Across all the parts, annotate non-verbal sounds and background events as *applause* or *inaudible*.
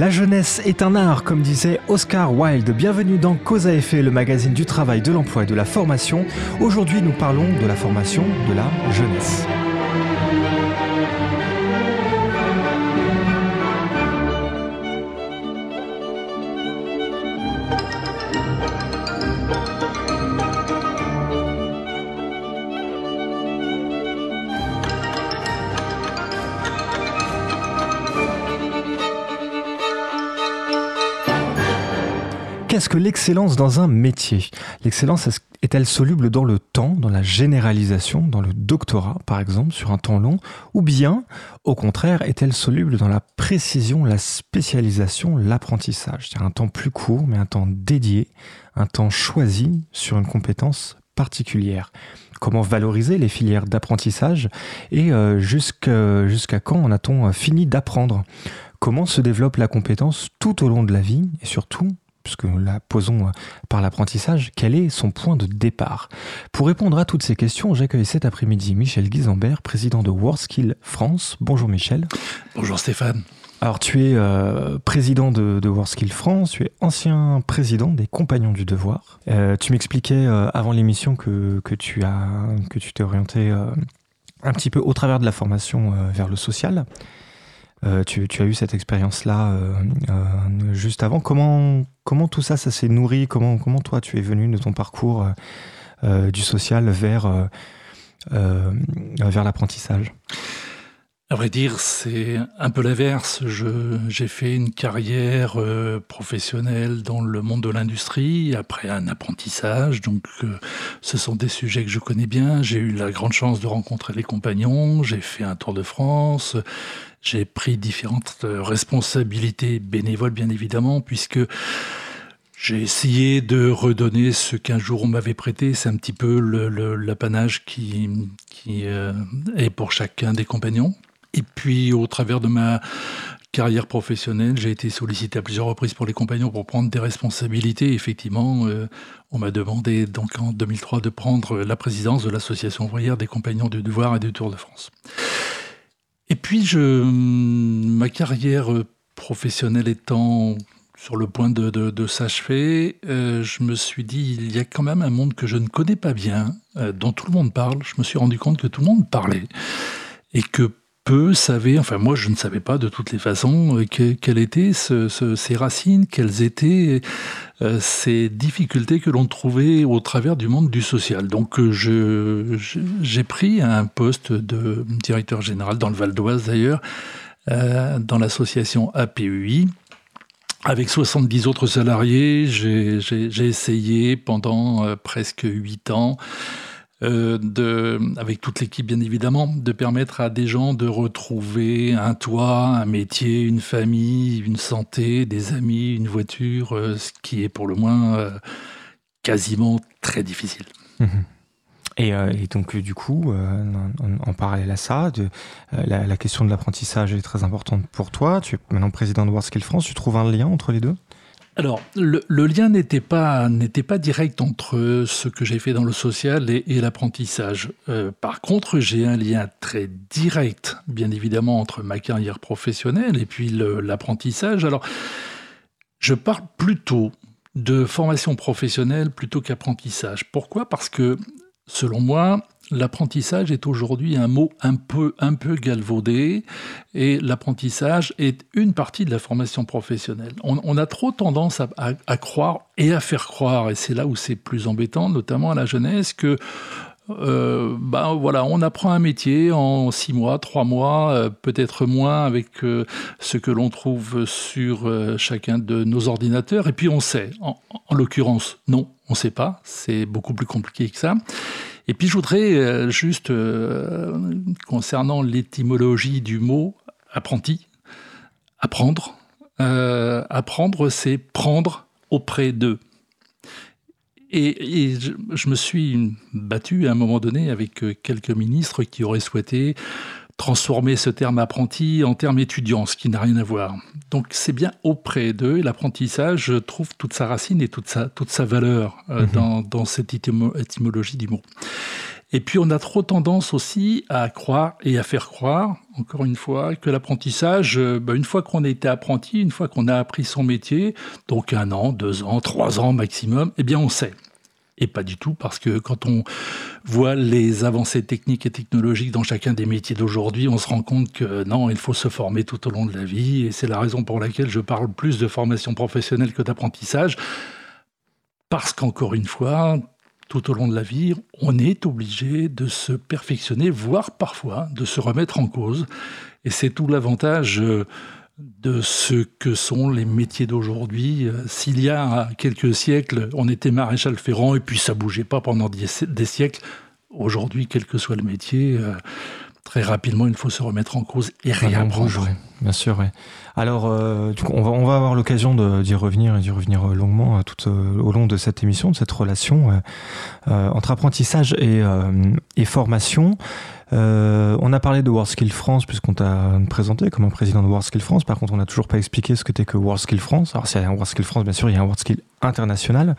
La jeunesse est un art, comme disait Oscar Wilde. Bienvenue dans Cause à effet, le magazine du travail, de l'emploi et de la formation. Aujourd'hui, nous parlons de la formation de la jeunesse. Qu'est-ce que l'excellence dans un métier L'excellence est-elle soluble dans le temps, dans la généralisation, dans le doctorat par exemple, sur un temps long Ou bien, au contraire, est-elle soluble dans la précision, la spécialisation, l'apprentissage? C'est-à-dire un temps plus court, mais un temps dédié, un temps choisi sur une compétence particulière. Comment valoriser les filières d'apprentissage et euh, jusqu'à quand en a-t-on fini d'apprendre? Comment se développe la compétence tout au long de la vie et surtout puisque nous la posons euh, par l'apprentissage, quel est son point de départ? Pour répondre à toutes ces questions, j'accueille cet après-midi Michel Guisambert, président de WorldSkill France. Bonjour Michel. Bonjour Stéphane. Alors tu es euh, président de, de WorldSkill France, tu es ancien président des Compagnons du Devoir. Euh, tu m'expliquais avant l'émission que, que, tu as que tu t'es orienté un petit peu au travers de la formation vers le social. Euh, tu, as eu cette expérience-là euh, euh, juste avant. Comment, tout ça, s'est nourri? Comment, comment toi, tu es venu de ton parcours du social vers, vers l'apprentissage? À vrai dire, c'est un peu l'inverse. J'ai fait une carrière professionnelle dans le monde de l'industrie, après un apprentissage. Donc, ce sont des sujets que je connais bien. J'ai eu la grande chance de rencontrer les compagnons. J'ai fait un tour de France. J'ai pris différentes euh, responsabilités bénévoles, bien évidemment, puisque j'ai essayé de redonner ce qu'un jour on m'avait prêté. C'est un petit peu l'apanage qui, qui euh, est pour chacun des compagnons. Et puis, au travers de ma carrière professionnelle, j'ai été sollicité à plusieurs reprises pour les compagnons pour prendre des responsabilités. Effectivement, euh, on m'a demandé donc en 2003 de prendre la présidence de l'association ouvrière des compagnons du devoir et du Tour de France. Et puis, je, ma carrière professionnelle étant sur le point de, de, s'achever, euh, je me suis dit, il y a quand même un monde que je ne connais pas bien, euh, dont tout le monde parle. Je me suis rendu compte que tout le monde parlait. Et que peu savaient, enfin moi je ne savais pas de toutes les façons, euh, quelles étaient ces racines, quelles étaient ces difficultés que l'on trouvait au travers du monde du social. Donc j'ai pris un poste de directeur général dans le Val d'Oise d'ailleurs, dans l'association APUI. Avec 70 autres salariés, j'ai essayé pendant presque 8 ans euh, de, avec toute l'équipe bien évidemment, de permettre à des gens de retrouver un toit, un métier, une famille, une santé, des amis, une voiture, euh, ce qui est pour le moins euh, quasiment très difficile. Mmh et, donc du coup, en, parallèle à ça, la, question de l'apprentissage est très importante pour toi. Tu es maintenant président de WorldSkill France. Tu trouves un lien entre les deux? Alors, le, lien n'était pas, direct entre ce que j'ai fait dans le social et, l'apprentissage. Euh, par contre, j'ai un lien très direct, bien évidemment, entre ma carrière professionnelle et puis l'apprentissage. Alors, je parle plutôt de formation professionnelle plutôt qu'apprentissage. Pourquoi? Parce que, selon moi, l'apprentissage est aujourd'hui un mot un peu, un peu galvaudé et l'apprentissage est une partie de la formation professionnelle. On, a trop tendance à, croire et à faire croire, et c'est là où c'est plus embêtant, notamment à la jeunesse, que euh, ben voilà, on apprend un métier en six mois, trois mois, euh, peut-être moins avec euh, ce que l'on trouve sur chacun de nos ordinateurs, et puis on sait. En, en l'occurrence, non, on ne sait pas, c'est beaucoup plus compliqué que ça. Et puis je voudrais euh, juste, euh, concernant l'étymologie du mot apprenti, apprendre, euh, apprendre, c'est prendre auprès d'eux. Et, je, me suis battu à un moment donné avec quelques ministres qui auraient souhaité transformer ce terme apprenti en terme étudiant, ce qui n'a rien à voir. Donc c'est bien auprès d'eux, et l'apprentissage trouve toute sa racine et toute sa, toute sa valeur euh, mhm. dans, cette étymologie du mot. Et puis on a trop tendance aussi à croire et à faire croire, encore une fois, que l'apprentissage, euh, bah, une fois qu'on a été apprenti, une fois qu'on a appris son métier, donc un an, deux ans, trois ans maximum, eh bien on sait. Et pas du tout, parce que quand on voit les avancées techniques et technologiques dans chacun des métiers d'aujourd'hui, on se rend compte que non, il faut se former tout au long de la vie. Et c'est la raison pour laquelle je parle plus de formation professionnelle que d'apprentissage. Parce qu'encore une fois, tout au long de la vie, on est obligé de se perfectionner, voire parfois de se remettre en cause. Et c'est tout l'avantage euh, de ce que sont les métiers d'aujourd'hui. Euh, s'il y a quelques siècles, on était maréchal ferrant et puis ça bougeait pas pendant des siècles, aujourd'hui, quel que soit le métier, euh, très rapidement, il faut se remettre en cause et réapprendre. bien sûr, oui. Alors, euh, on, va, on va avoir l'occasion d'y revenir et d'y revenir longuement tout au long de cette émission, de cette relation entre apprentissage et, et formation. Euh, on a parlé de WorldSkill France puisqu'on t'a présenté comme un président de WorldSkill France. Par contre, on n'a toujours pas expliqué ce que t'es que WorldSkill France. Alors, s'il y a un WorldSkill France, bien sûr, il y a un WorldSkill international.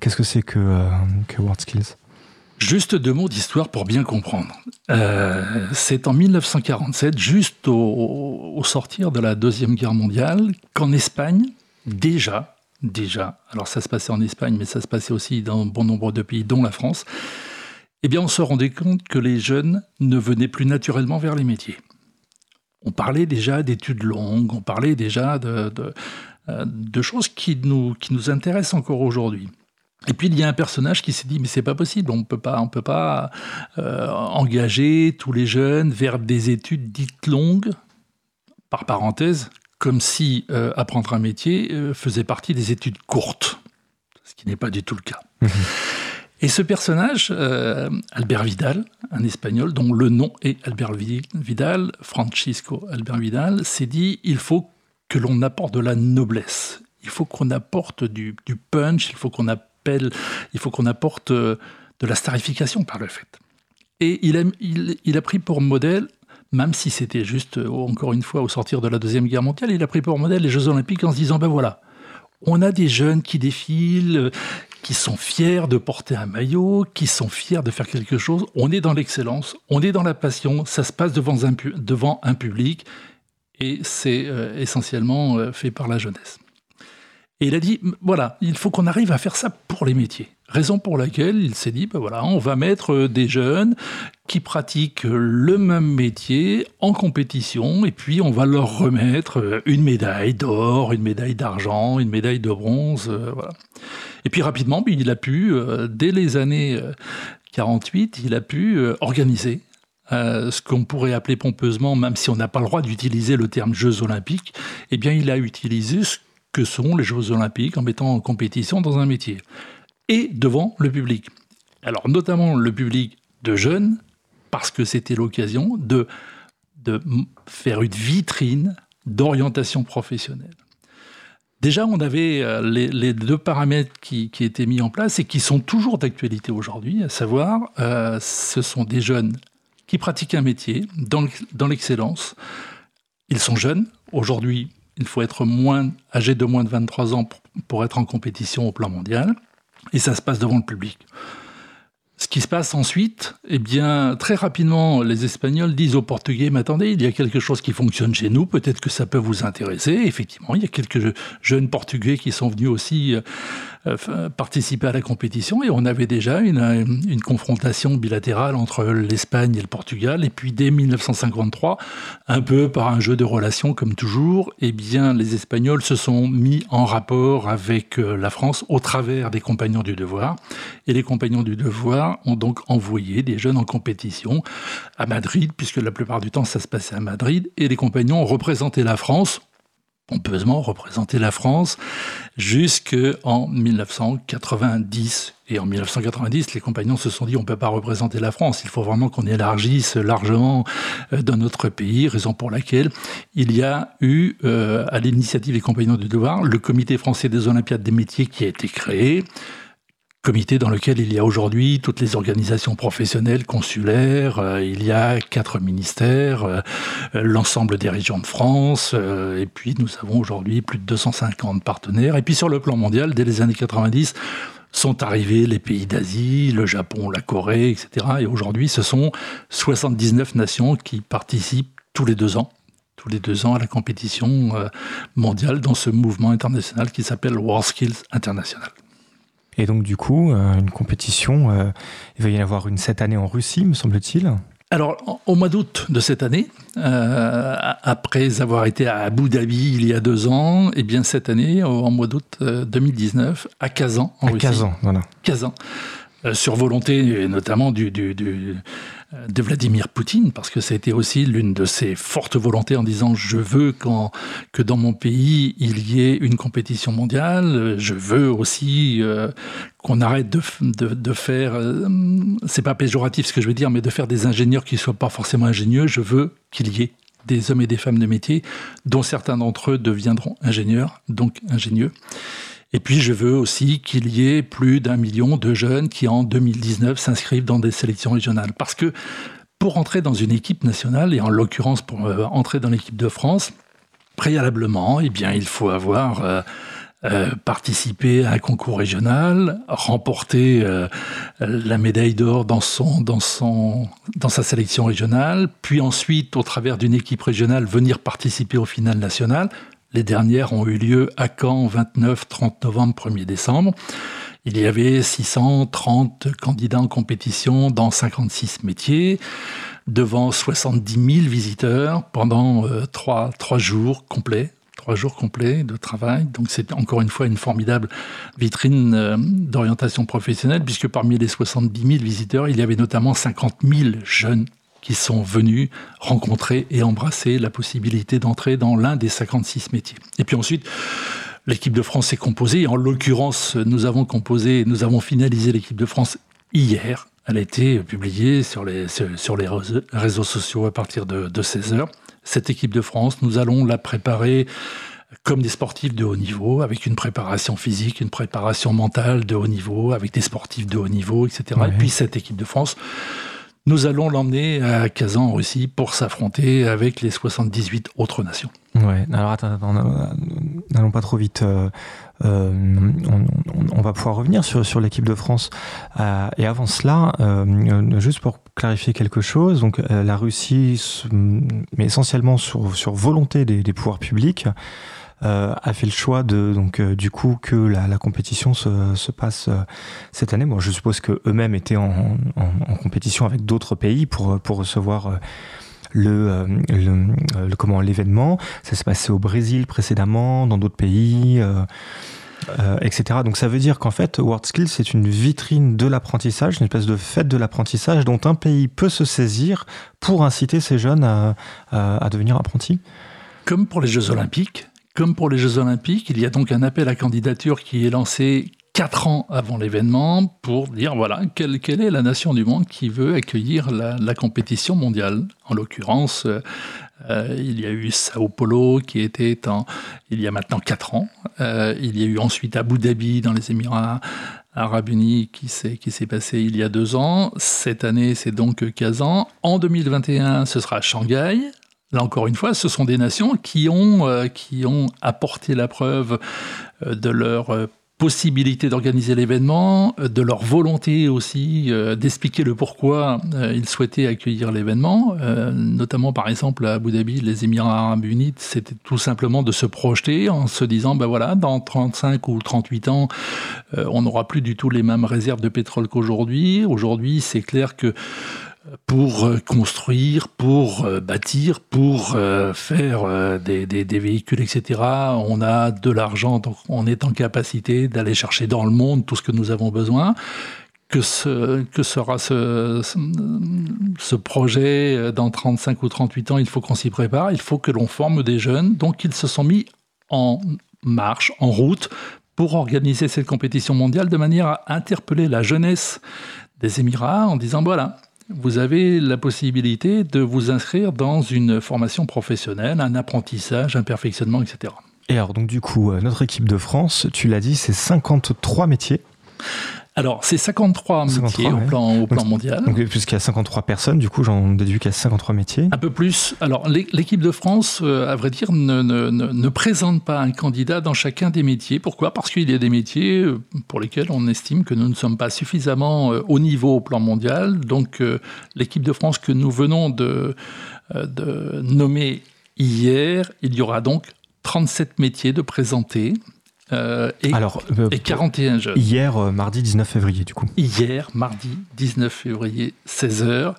Qu'est-ce que c'est que, euh, que WorldSkills Juste deux mots d'histoire pour bien comprendre. Euh, c'est en 1947, juste au, au, sortir de la Deuxième Guerre mondiale, qu'en Espagne, déjà, déjà, alors ça se passait en Espagne, mais ça se passait aussi dans bon nombre de pays, dont la France, eh bien, on se rendait compte que les jeunes ne venaient plus naturellement vers les métiers. On parlait déjà d'études longues, on parlait déjà de, euh, choses qui nous, qui nous intéressent encore aujourd'hui. Et puis il y a un personnage qui s'est dit mais c'est pas possible, on peut pas, on peut pas euh, engager tous les jeunes vers des études dites longues, par parenthèse, comme si euh, apprendre un métier faisait partie des études courtes, ce qui n'est pas du tout le cas. *laughs* Et ce personnage, euh, Albert Vidal, un Espagnol dont le nom est Albert Vidal, Francisco Albert Vidal, s'est dit il faut que l'on apporte de la noblesse, il faut qu'on apporte du, punch, il faut qu'on appelle, il faut qu'on apporte euh, de la starification par le fait. Et il a, il a pris pour modèle même si c'était juste, euh, encore une fois, au sortir de la Deuxième Guerre mondiale, il a pris pour modèle les Jeux Olympiques en se disant, ben voilà, on a des jeunes qui défilent, qui sont fiers de porter un maillot, qui sont fiers de faire quelque chose. On est dans l'excellence, on est dans la passion, ça se passe devant un, public, et c'est euh, essentiellement euh, fait par la jeunesse. Et il a dit, voilà, il faut qu'on arrive à faire ça pour les métiers. Raison pour laquelle il s'est dit, ben voilà, on va mettre euh, des jeunes qui pratiquent le même métier en compétition, et puis on va leur remettre une médaille d'or, une médaille d'argent, une médaille de bronze, voilà. Et puis rapidement, il a pu, euh, dès les années 48, euh, il a pu euh, organiser ce qu'on pourrait appeler pompeusement, même si on n'a pas le droit d'utiliser le terme Jeux olympiques, eh bien il a utilisé ce que sont les Jeux olympiques en mettant en compétition dans un métier. Et devant le public. Alors notamment le public de jeunes, parce que c'était l'occasion de, faire une vitrine d'orientation professionnelle. Déjà, on avait euh, les, deux paramètres qui, étaient mis en place et qui sont toujours d'actualité aujourd'hui, à savoir, euh, ce sont des jeunes qui pratiquent un métier dans l'excellence. Ils sont jeunes. Aujourd'hui, il faut être moins âgé de moins de 23 ans pour être en compétition au plan mondial. Et ça se passe devant le public. Ce qui se passe ensuite, eh bien, très rapidement, les Espagnols disent aux Portugais, mais attendez, il y a quelque chose qui fonctionne chez nous, peut-être que ça peut vous intéresser. Effectivement, il y a quelques jeunes Portugais qui sont venus aussi euh, participer à la compétition et on avait déjà une, une confrontation bilatérale entre l'Espagne et le Portugal. Et puis dès 1953, un peu par un jeu de relations comme toujours, eh bien les Espagnols se sont mis en rapport avec euh, la France au travers des Compagnons du Devoir. Et les Compagnons du Devoir ont donc envoyé des jeunes en compétition à Madrid, puisque la plupart du temps ça se passait à Madrid. Et les Compagnons ont représenté la France pompeusement représenter la France jusqu'en 1990. Et en 1990, les compagnons se sont dit on ne peut pas représenter la France, il faut vraiment qu'on élargisse largement euh, dans notre pays, raison pour laquelle il y a eu, euh, à l'initiative des compagnons du devoir, le comité français des Olympiades des métiers qui a été créé comité dans lequel il y a aujourd'hui toutes les organisations professionnelles, consulaires, euh, il y a quatre ministères, euh, euh, l'ensemble des régions de France, et puis nous avons aujourd'hui plus de 250 partenaires. Et puis sur le plan mondial, dès les années 90, sont arrivés les pays d'Asie, le Japon, la Corée, etc. Et aujourd'hui, ce sont 79 nations qui participent tous les deux ans tous les deux ans à la compétition mondiale dans ce mouvement international qui s'appelle World Skills International. Et donc du coup, euh, une compétition, euh, il va y en avoir une cette année en Russie, me semble-t-il alors, au mois d'août de cette année, après avoir été à Abu Dhabi il y a deux ans, et eh bien cette année, au, mois d'août 2019, à Kazan, en à Kazan, voilà. Kazan. sur volonté notamment du, du, du, de Vladimir Poutine, parce que ça a été aussi l'une de ses fortes volontés en disant je veux que dans mon pays il y ait une compétition mondiale, je veux aussi euh, qu'on arrête de, de, faire, euh, c'est pas péjoratif ce que je veux dire, mais de faire des ingénieurs qui ne soient pas forcément ingénieux, je veux qu'il y ait des hommes et des femmes de métier, dont certains d'entre eux deviendront ingénieurs, donc ingénieux. Et puis je veux aussi qu'il y ait plus d'un million de jeunes qui en 2019 s'inscrivent dans des sélections régionales. Parce que pour entrer dans une équipe nationale, et en l'occurrence pour euh, entrer dans l'équipe de France, préalablement, eh il faut avoir euh, euh, participé à un concours régional, remporté la médaille d'or dans, dans sa sélection régionale, puis ensuite, au travers d'une équipe régionale, venir participer au final national, les dernières ont eu lieu à Caen 29, 30 novembre, 1er décembre. Il y avait 630 candidats en compétition dans 56 métiers, devant 70 000 visiteurs pendant euh, trois, jours complets trois jours complets de travail. Donc c'est encore une fois une formidable vitrine euh, d'orientation professionnelle, puisque parmi les 70 000 visiteurs, il y avait notamment 50 000 jeunes qui sont venus rencontrer et embrasser la possibilité d'entrer dans l'un des 56 métiers. Et puis ensuite, l'équipe de France est composée. En l'occurrence, nous avons composé, nous avons finalisé l'équipe de France hier. Elle a été publiée sur les, sur les réseaux sociaux à partir de, de 16 heures. Cette équipe de France, nous allons la préparer comme des sportifs de haut niveau, avec une préparation physique, une préparation mentale de haut niveau, avec des sportifs de haut niveau, etc. Et puis cette équipe de France, nous allons l'emmener à Kazan en Russie pour s'affronter avec les 78 autres nations. Ouais, alors attends, n'allons pas trop vite. Euh, euh, on, va pouvoir revenir sur, sur l'équipe de France. Euh, et avant cela, juste pour clarifier quelque chose, donc la Russie, mais essentiellement sur, sur volonté des, des pouvoirs publics, euh, a fait le choix de donc euh, du coup que la, compétition se, se passe euh, cette année. Bon, je suppose que eux-mêmes étaient en, en, compétition avec d'autres pays pour pour recevoir le, comment l'événement. Ça s'est passé au Brésil précédemment, dans d'autres pays. Etc. Donc ça veut dire qu'en fait, WorldSkills, c'est une vitrine de l'apprentissage, une espèce de fête de l'apprentissage dont un pays peut se saisir pour inciter ces jeunes à, à, à devenir apprentis. Comme pour les Jeux Olympiques, comme pour les Jeux Olympiques, il y a donc un appel à candidature qui est lancé quatre ans avant l'événement pour dire voilà quelle, quelle, est la nation du monde qui veut accueillir la, compétition mondiale. En l'occurrence, euh, euh, il y a eu Sao Paulo qui était en, il y a maintenant quatre ans. Euh, il y a eu ensuite Abu Dhabi dans les Émirats arabes unis qui s'est qui s'est passé il y a deux ans. Cette année, c'est donc Kazan. En 2021, ce sera Shanghai. Là encore une fois, ce sont des nations qui ont, euh, qui ont apporté la preuve euh, de leur euh, possibilité d'organiser l'événement, de leur volonté aussi d'expliquer le pourquoi ils souhaitaient accueillir l'événement, notamment par exemple à Abu Dhabi, les Émirats arabes unis, c'était tout simplement de se projeter en se disant, ben voilà, dans 35 ou 38 ans, on n'aura plus du tout les mêmes réserves de pétrole qu'aujourd'hui. Aujourd'hui, c'est clair que pour euh, construire, pour euh, bâtir, pour euh, faire des, véhicules, etc. On a de l'argent, donc on est en capacité d'aller chercher dans le monde tout ce que nous avons besoin. Que, sera ce, projet dans 35 ou 38 ans Il faut qu'on s'y prépare, il faut que l'on forme des jeunes. Donc ils se sont mis en marche, en route, pour organiser cette compétition mondiale de manière à interpeller la jeunesse des Émirats en disant voilà, vous avez la possibilité de vous inscrire dans une formation professionnelle, un apprentissage, un perfectionnement, etc. Et alors, donc, du coup, euh, notre équipe de France, tu l'as dit, c'est 53 métiers alors, c'est 53 métiers au, plan, au plan mondial. Donc, puisqu'il y a 53 personnes, du coup, j'en déduis qu'il y a 53 métiers. Un peu plus. Alors, l'équipe de France, euh, à vrai dire, ne, ne, ne, présente pas un candidat dans chacun des métiers. Pourquoi? Parce qu'il y a des métiers euh, pour lesquels on estime que nous ne sommes pas suffisamment euh, au niveau au plan mondial. Donc, l'équipe de France que nous venons de, de nommer hier, il y aura donc 37 métiers de présentés. Euh, et, Alors, euh, et 41 jeunes. Hier, euh, mardi 19 février, du coup. Hier, mardi 19 février, 16h.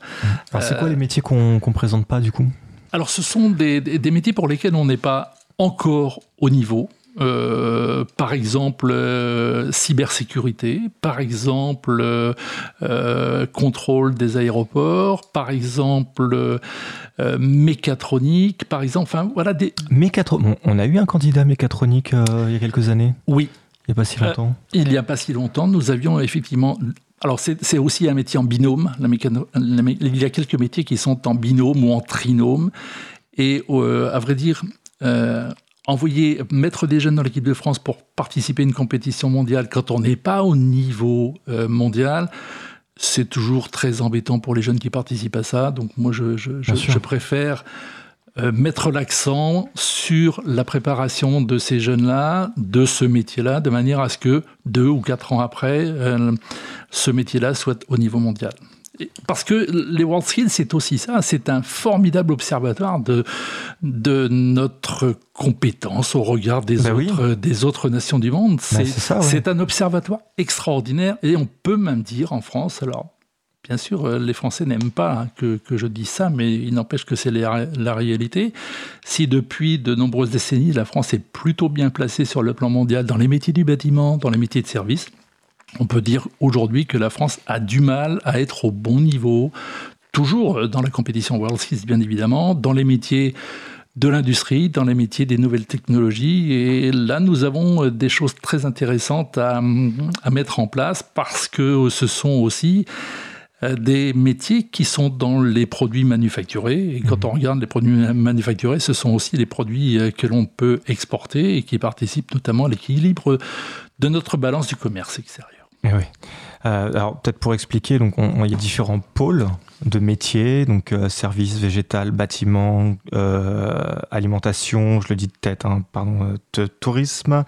Alors, c'est quoi les métiers qu'on ne présente pas, du coup? Alors, ce sont des, des, métiers pour lesquels on n'est pas encore au niveau. Euh, par exemple euh, cybersécurité, par exemple euh, contrôle des aéroports, par exemple mécatronique, par exemple, enfin voilà des. On a eu un candidat mécatronique il y a quelques années? Oui. Il n'y a pas si longtemps. il n'y a pas si longtemps, nous avions effectivement alors c'est aussi un métier en binôme. il y a quelques métiers qui sont en binôme ou en trinôme. Et à vrai dire, envoyer, mettre des jeunes dans l'équipe de France pour participer à une compétition mondiale quand on n'est pas au niveau euh, mondial, c'est toujours très embêtant pour les jeunes qui participent à ça. Donc moi, je, je, préfère euh, mettre l'accent sur la préparation de ces jeunes-là, de ce métier-là, de manière à ce que deux ou quatre ans après, euh, ce métier-là soit au niveau mondial. Parce que les World Skills, c'est aussi ça, c'est un formidable observatoire de, de notre compétence au regard des, ben autres, des autres nations du monde. Ben, c'est un observatoire extraordinaire et on peut même dire en France, alors bien sûr, euh, les Français n'aiment pas hein, que, que, je dise ça, mais il n'empêche que c'est la réalité. Si depuis de nombreuses décennies, la France est plutôt bien placée sur le plan mondial dans les métiers du bâtiment, dans les métiers de service, on peut dire aujourd'hui que la France a du mal à être au bon niveau, toujours euh, dans la compétition World Skills bien évidemment, dans les métiers de l'industrie, dans les métiers des nouvelles technologies. Et là, nous avons euh, des choses très intéressantes à, mettre en place parce que ce sont aussi euh, des métiers qui sont dans les produits manufacturés. Et quand mmh. on regarde les produits manufacturés, ce sont aussi des produits que l'on peut exporter et qui participent notamment à l'équilibre de notre balance du commerce extérieur. Eh oui. Euh, alors peut-être pour expliquer, donc il y a différents pôles de métiers, donc euh, services, végétal, bâtiment, euh, alimentation, je le dis de tête, hein, pardon, tourisme,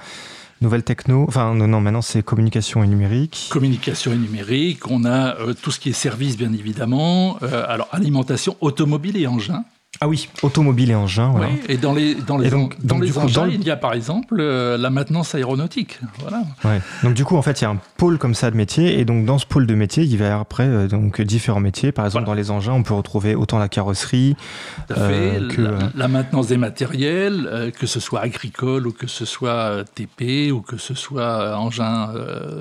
nouvelle techno, enfin non, non maintenant c'est communication et numérique. Communication et numérique, on a tout ce qui est services bien évidemment, alors alimentation, automobile et engins. Ah oui, automobile et engins. Oui, et dans les, dans les, donc, dans les engins, il y a par exemple euh, la maintenance aéronautique. Voilà. Ouais. Donc du coup, en fait, il y a un pôle comme ça de métiers, et donc dans ce pôle de métiers, il va y avoir après euh, donc, différents métiers. Par exemple, dans les engins, on peut retrouver autant la carrosserie euh, que... La, la, maintenance des matériels, que ce soit agricole ou que ce soit TP ou que ce soit engin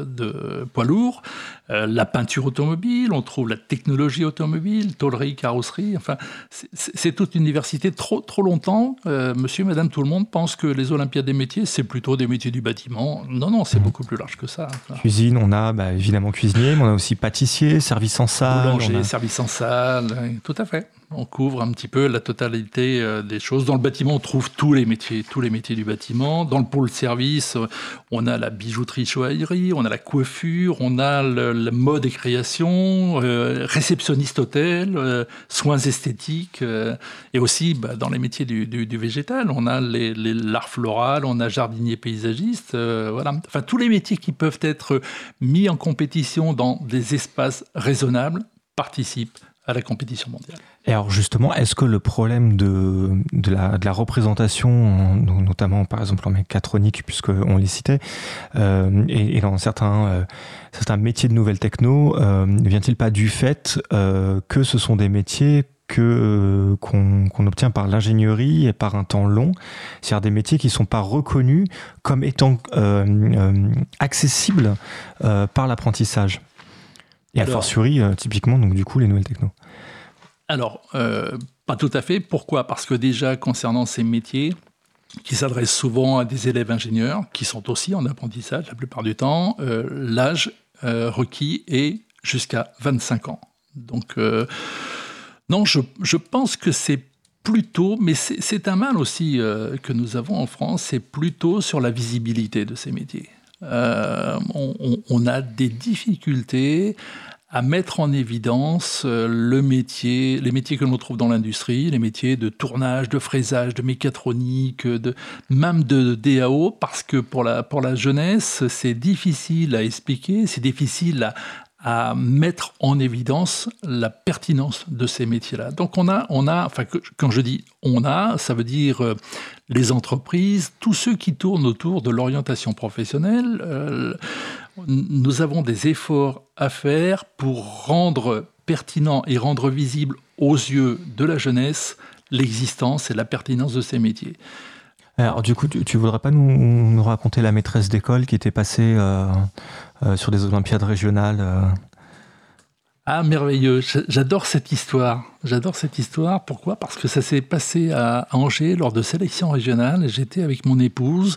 de poids lourd. Euh, la peinture automobile, on trouve la technologie automobile, tôlerie, carrosserie. Enfin, c'est toute une diversité. Trop, trop longtemps, euh, monsieur, madame, tout le monde pense que les Olympiades des métiers, c'est plutôt des métiers du bâtiment. Non, non, c'est beaucoup plus large que ça. Cuisine, on a bah, évidemment cuisinier, mais on a aussi pâtissier, service en salle. Boulanger, service en salle, tout à fait on couvre un petit peu la totalité euh, des choses. Dans le bâtiment, on trouve tous les métiers, tous les métiers du bâtiment. Dans le pôle service, euh, on a la bijouterie joaillerie, on a la coiffure, on a le, mode et création, euh, réceptionniste hôtel, soins esthétiques, et aussi bah, dans les métiers du, végétal, on a l'art floral, on a jardinier paysagiste, voilà. Enfin, tous les métiers qui peuvent être mis en compétition dans des espaces raisonnables participent à la compétition mondiale. Et alors justement, est-ce que le problème de, de, la, représentation, notamment par exemple en mécatronique, puisqu'on les citait, euh, et, dans certains, euh, certains métiers de nouvelles techno, euh, ne vient-il pas du fait euh, que ce sont des métiers que euh, qu'on obtient par l'ingénierie et par un temps long, c'est-à-dire des métiers qui ne sont pas reconnus comme étant accessibles par l'apprentissage? Et a fortiori, euh, typiquement, donc du coup, les nouvelles techno. Alors, euh, pas tout à fait. Pourquoi? Parce que déjà, concernant ces métiers, qui s'adressent souvent à des élèves ingénieurs, qui sont aussi en apprentissage la plupart du temps, euh, l'âge requis est jusqu'à 25 ans. Donc, non, je, je, pense que c'est plutôt, mais c'est un mal aussi que nous avons en France, c'est plutôt sur la visibilité de ces métiers. On, a des difficultés à mettre en évidence euh, le métier, les métiers que l'on trouve dans l'industrie, les métiers de tournage, de fraisage, de mécatronique, de, même de DAO, parce que pour la, pour la jeunesse, c'est difficile à expliquer, c'est difficile à, à mettre en évidence la pertinence de ces métiers-là. Donc on a, enfin quand je dis on a, ça veut dire euh, les entreprises, tous ceux qui tournent autour de l'orientation professionnelle. Euh, nous avons des efforts à faire pour rendre pertinent et rendre visible aux yeux de la jeunesse l'existence et la pertinence de ces métiers. Alors du coup, tu, ne voudrais pas nous, raconter la maîtresse d'école qui était passée euh, euh, sur des Olympiades régionales euh Ah merveilleux, j'adore cette histoire. J'adore cette histoire. Pourquoi? Parce que ça s'est passé à Angers lors de sélections régionales. J'étais avec mon épouse.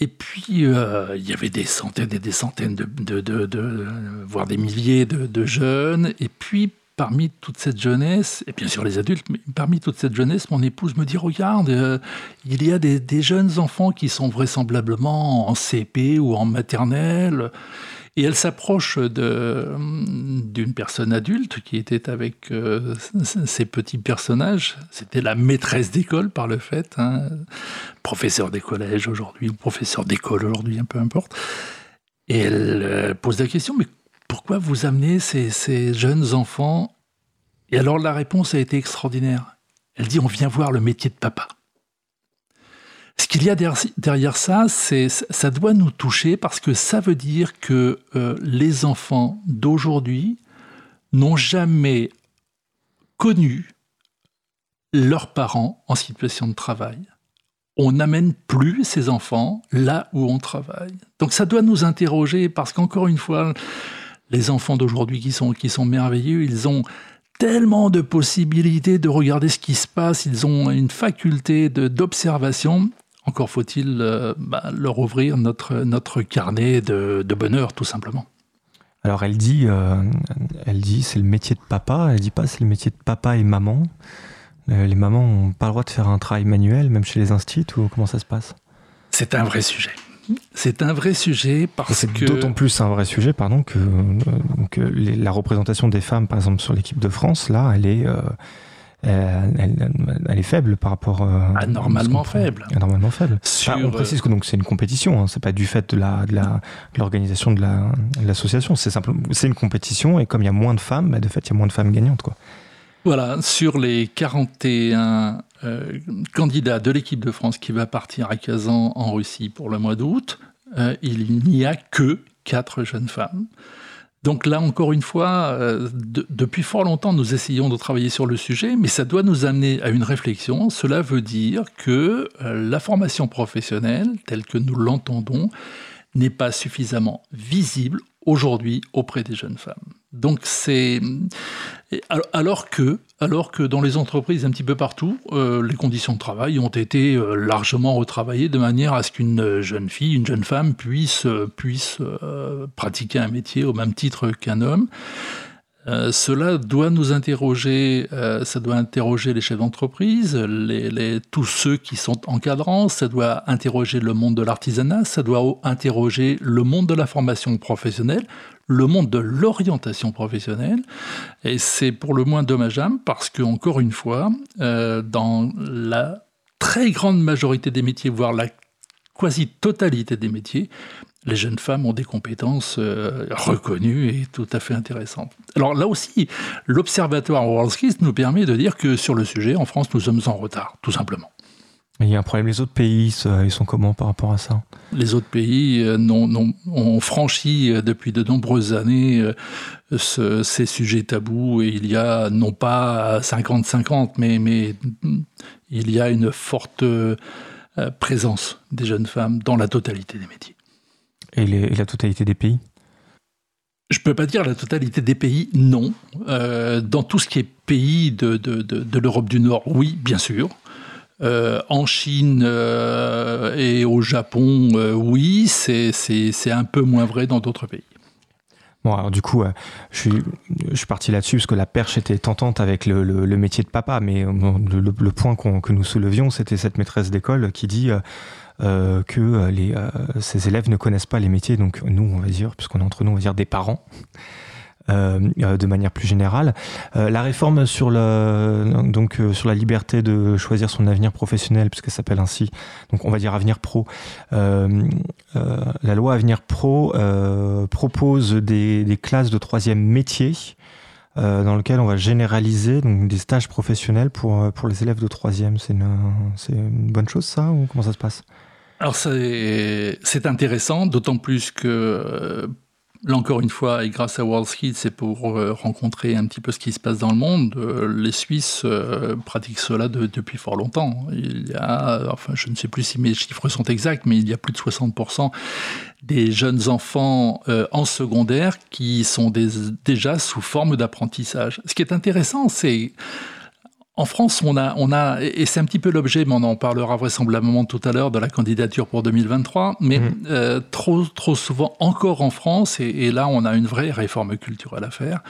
Et puis, il y avait des centaines et des centaines de, de voire des milliers de, jeunes. Et puis, parmi toute cette jeunesse, et bien sûr les adultes, mais parmi toute cette jeunesse, mon épouse me dit, regarde, euh, il y a des, jeunes enfants qui sont vraisemblablement en CP ou en maternelle. Et elle s'approche d'une personne adulte qui était avec euh, ces petits personnages. C'était la maîtresse d'école par le fait, hein, professeur des collèges aujourd'hui, ou professeur d'école aujourd'hui, peu importe. Et elle euh, pose la question, mais pourquoi vous amenez ces, jeunes enfants? Et alors la réponse a été extraordinaire. Elle dit, on vient voir le métier de papa. Ce qu'il y a derrière ça, c'est ça doit nous toucher parce que ça veut dire que euh, les enfants d'aujourd'hui n'ont jamais connu leurs parents en situation de travail. On n'amène plus ces enfants là où on travaille. Donc ça doit nous interroger parce qu'encore une fois, les enfants d'aujourd'hui qui sont, qui sont merveilleux, ils ont tellement de possibilités de regarder ce qui se passe, ils ont une faculté d'observation. Encore faut-il euh, bah, leur ouvrir notre, notre carnet de, bonheur, tout simplement. Alors elle dit, euh, elle dit c'est le métier de papa, elle dit pas c'est le métier de papa et maman. Euh, les mamans n'ont pas le droit de faire un travail manuel, même chez les instituts, ou comment ça se passe? C'est un vrai sujet. C'est un vrai sujet parce que. C'est d'autant plus un vrai sujet, pardon, que, que la représentation des femmes, par exemple, sur l'équipe de France, là, elle est. Euh, elle, est faible par rapport euh, anormalement faible. Anormalement faible. on précise que donc c'est une compétition, hein, c'est pas du fait de la de la l'organisation de l'association, c'est simplement c'est une compétition et comme il y a moins de femmes, bah, de fait il y a moins de femmes gagnantes quoi. Voilà, sur les 41 euh, candidat de l'équipe de France qui va partir à Kazan en Russie pour le mois d'août, euh, il n'y a que quatre jeunes femmes. Donc là, encore une fois, euh, depuis fort longtemps, nous essayons de travailler sur le sujet, mais ça doit nous amener à une réflexion. Cela veut dire que la formation professionnelle, telle que nous l'entendons, n'est pas suffisamment visible aujourd'hui auprès des jeunes femmes. Donc c'est alors que alors que dans les entreprises un petit peu partout, euh, les conditions de travail ont été euh, largement retravaillées de manière à ce qu'une jeune fille, une jeune femme puisse euh, pratiquer un métier au même titre qu'un homme. Euh, cela doit nous interroger, euh, ça doit interroger les chefs d'entreprise, tous ceux qui sont encadrants, ça doit interroger le monde de l'artisanat, ça doit interroger le monde de la formation professionnelle, le monde de l'orientation professionnelle. Et c'est pour le moins dommageable parce que, encore une fois, euh, dans la très grande majorité des métiers, voire la quasi-totalité des métiers, les jeunes femmes ont des compétences euh, reconnues et tout à fait intéressantes. Alors là aussi, l'Observatoire WorldSkills nous permet de dire que sur le sujet, en France, nous sommes en retard, tout simplement. Il y a un problème. Les autres pays, ils sont comment par rapport à ça? Les autres pays euh, ont franchi euh, depuis de nombreuses années ces sujets tabous et il y a non pas 50-50, mais, mais il y a une forte présence des jeunes femmes dans la totalité des métiers. Et, la totalité des pays? Je ne peux pas dire la totalité des pays, non. Euh, dans tout ce qui est pays de, de, l'Europe du Nord, oui, bien sûr. Euh, en Chine euh, et au Japon, oui, c'est un peu moins vrai dans d'autres pays. Bon, alors du coup, je, suis, parti là-dessus parce que la perche était tentante avec le, métier de papa, mais le, point que nous soulevions, c'était cette maîtresse d'école qui dit que les, ces élèves ne connaissent pas les métiers. Donc nous, on va dire, puisqu'on est entre nous, on va dire des parents. Euh, euh, de manière plus générale. Euh, la réforme sur, le, donc, sur la liberté de choisir son avenir professionnel, puisque ça s'appelle ainsi, donc on va dire avenir pro, la loi avenir pro propose des, des, classes de troisième métier dans lequel on va généraliser donc, des stages professionnels pour, pour les élèves de troisième. C'est une, une bonne chose ça ou comment ça se passe? Alors c'est intéressant, d'autant plus que Là encore une fois, et grâce à WorldSkills, c'est pour euh, rencontrer un petit peu ce qui se passe dans le monde. Euh, les Suisses euh, pratiquent cela depuis fort longtemps. Il y a, enfin, je ne sais plus si mes chiffres sont exacts, mais il y a plus de 60% des jeunes enfants en secondaire qui sont déjà sous forme d'apprentissage. Ce qui est intéressant, c'est en France, on a, on a et c'est un petit peu l'objet, mais on en parlera vraisemblablement tout à l'heure de la candidature pour 2023. Mais mmh. euh, trop, trop souvent, encore en France, et, là, on a une vraie réforme culturelle à faire.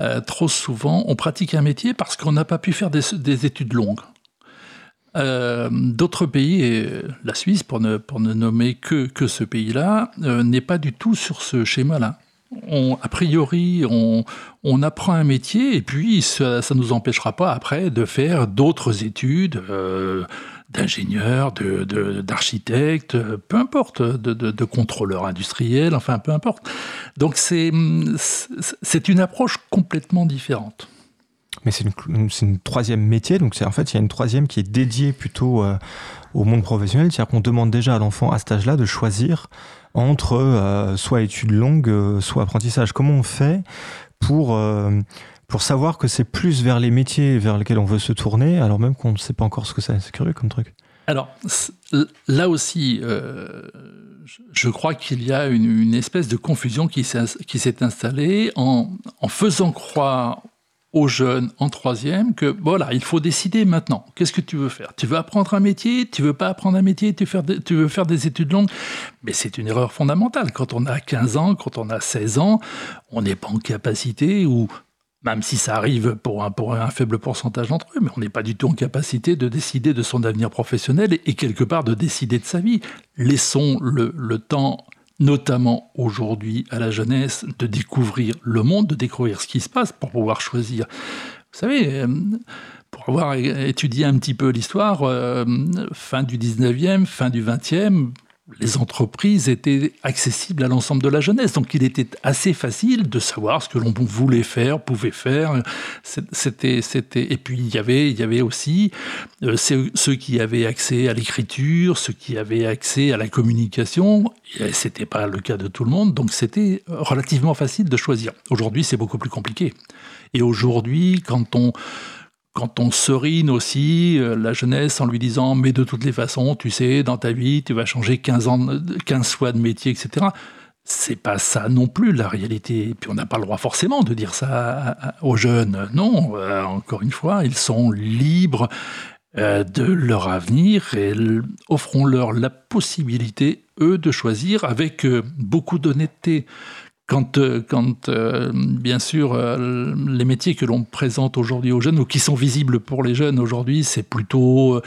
Euh, trop souvent, on pratique un métier parce qu'on n'a pas pu faire des, études longues. Euh, d'autres pays, et la Suisse, pour ne, pour ne nommer que, que ce pays-là, n'est pas du tout sur ce schéma-là on, a priori, on, apprend un métier et puis ça ne nous empêchera pas après de faire d'autres études euh, d'ingénieur, d'architecte, peu importe, de, de, contrôleur industriel, enfin peu importe. Donc c'est une approche complètement différente. Mais c'est une, troisième métier, donc en fait il y a une troisième qui est dédiée plutôt euh, au monde professionnel, c'est-à-dire qu'on demande déjà à l'enfant à cet âge-là de choisir entre euh, soit études longues, euh, soit apprentissage. Comment on fait pour, euh, pour savoir que c'est plus vers les métiers vers lesquels on veut se tourner, alors même qu'on ne sait pas encore ce que c'est C'est curieux comme truc? Alors là aussi, je crois qu'il y a une, espèce de confusion qui s'est installée en, en faisant croire aux jeunes en troisième que voilà, il faut décider maintenant. Qu'est-ce que tu veux faire? Tu veux apprendre un métier? Tu veux pas apprendre un métier? Tu, tu veux faire des études longues? Mais c'est une erreur fondamentale. Quand on a 15 ans, quand on a 16 ans, on n'est pas en capacité ou même si ça arrive pour un, pour un faible pourcentage d'entre eux, mais on n'est pas du tout en capacité de décider de son avenir professionnel et, quelque part de décider de sa vie. Laissons le, le temps notamment aujourd'hui à la jeunesse, de découvrir le monde, de découvrir ce qui se passe pour pouvoir choisir. Vous savez, euh, pour avoir étudié un petit peu l'histoire, euh, fin du 19e, fin du 20e, les entreprises étaient accessibles à l'ensemble de la jeunesse. Donc il était assez facile de savoir ce que l'on voulait faire, pouvait faire. C'était, c'était, et puis il y avait, il y avait aussi euh, ceux qui avaient accès à l'écriture, ceux qui avaient accès à la communication. C'était pas le cas de tout le monde, donc c'était relativement facile de choisir. Aujourd'hui, c'est beaucoup plus compliqué. Et aujourd'hui, quand on quand on serine aussi euh, la jeunesse en lui disant mais de toutes les façons, tu sais, dans ta vie, tu vas changer 15, ans, 15 fois de métier, etc. C'est pas ça non plus la réalité. Et puis on n'a pas le droit forcément de dire ça aux jeunes. Non, euh, encore une fois, ils sont libres euh, de leur avenir et offrons-leur la possibilité, eux, de choisir avec beaucoup d'honnêteté. Quand, euh, quand euh, bien sûr, euh, les métiers que l'on présente aujourd'hui aux jeunes, ou qui sont visibles pour les jeunes aujourd'hui, c'est plutôt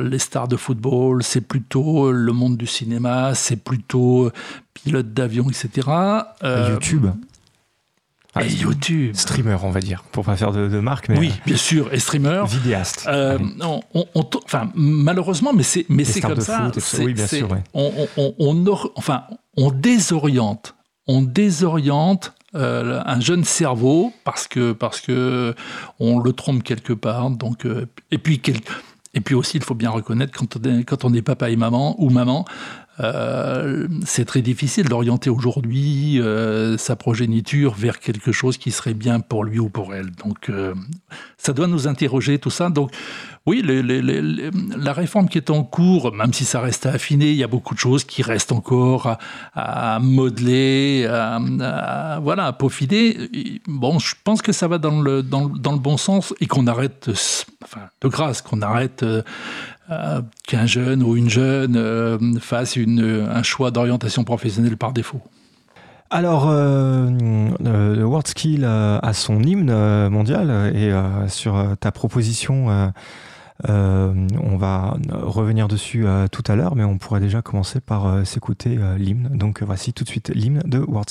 les stars de football, c'est plutôt le monde du cinéma, c'est plutôt pilote d'avion, etc. YouTube et YouTube. Streamer, on va dire, pour pas faire de, marque. Mais oui, bien sûr, et streamer. Vidéaste. enfin, malheureusement, mais c'est, mais c'est comme ça. oui, bien sûr. On, on, enfin, on désoriente on désoriente euh, un jeune cerveau parce que parce que on le trompe quelque part. Euh, et puis aussi il faut bien reconnaître quand on est papa et maman ou maman, euh, c'est très difficile d'orienter aujourd'hui euh, sa progéniture vers quelque chose qui serait bien pour lui ou pour elle. Donc, euh, ça doit nous interroger tout ça. Donc, oui, la réforme qui est en cours, même si ça reste à affiner, il y a beaucoup de choses qui restent encore à, modeler, à, voilà, à peaufiner. Bon, je pense que ça va dans le, dans, dans le bon sens et qu'on arrête, enfin, de grâce, qu'on arrête euh, qu'un jeune ou une jeune euh, fasse un choix d'orientation professionnelle par défaut. Alors, euh, le WorldSkill a son hymne mondial et sur ta proposition on va revenir dessus tout à l'heure, mais on pourrait déjà commencer par s'écouter l'hymne. Donc voici tout de suite l'hymne de World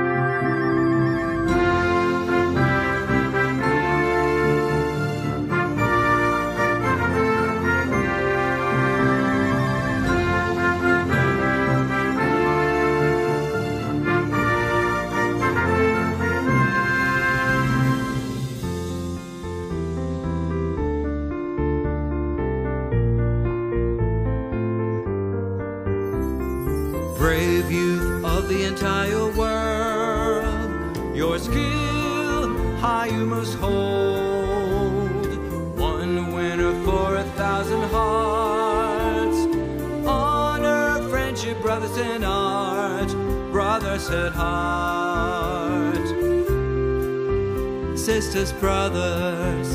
brave youth of the entire world. Your skill high you must hold. One winner for a thousand hearts. Honor, friendship, brothers in art, brothers at heart. Sisters, brothers,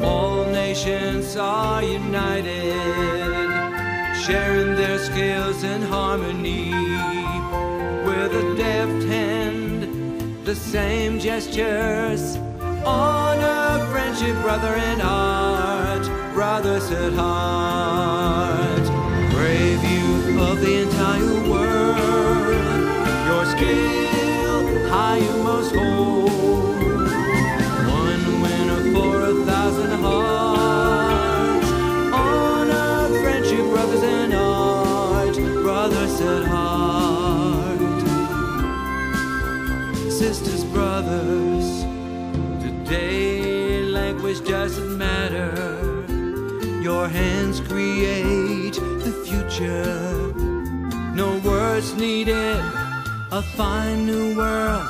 all nations are united sharing their skills in harmony. With a deft hand, the same gestures, honor, friendship, brother in art, brothers at heart. Brave youth of the entire world scale, high you must hold. Hands create the future. No words needed a fine new world.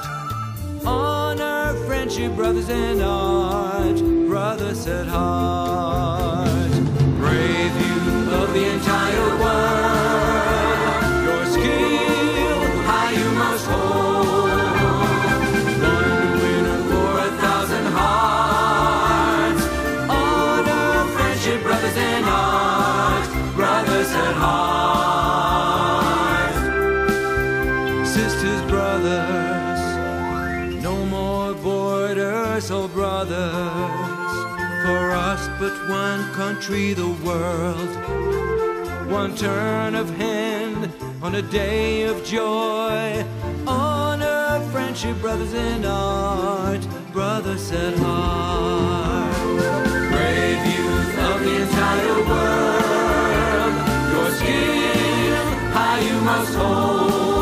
Honor, friendship, brothers in art, brothers at heart. But one country, the world. One turn of hand on a day of joy. Honor, friendship, brothers in art, brothers at heart. Brave youth of the entire world, your skill, high you must hold.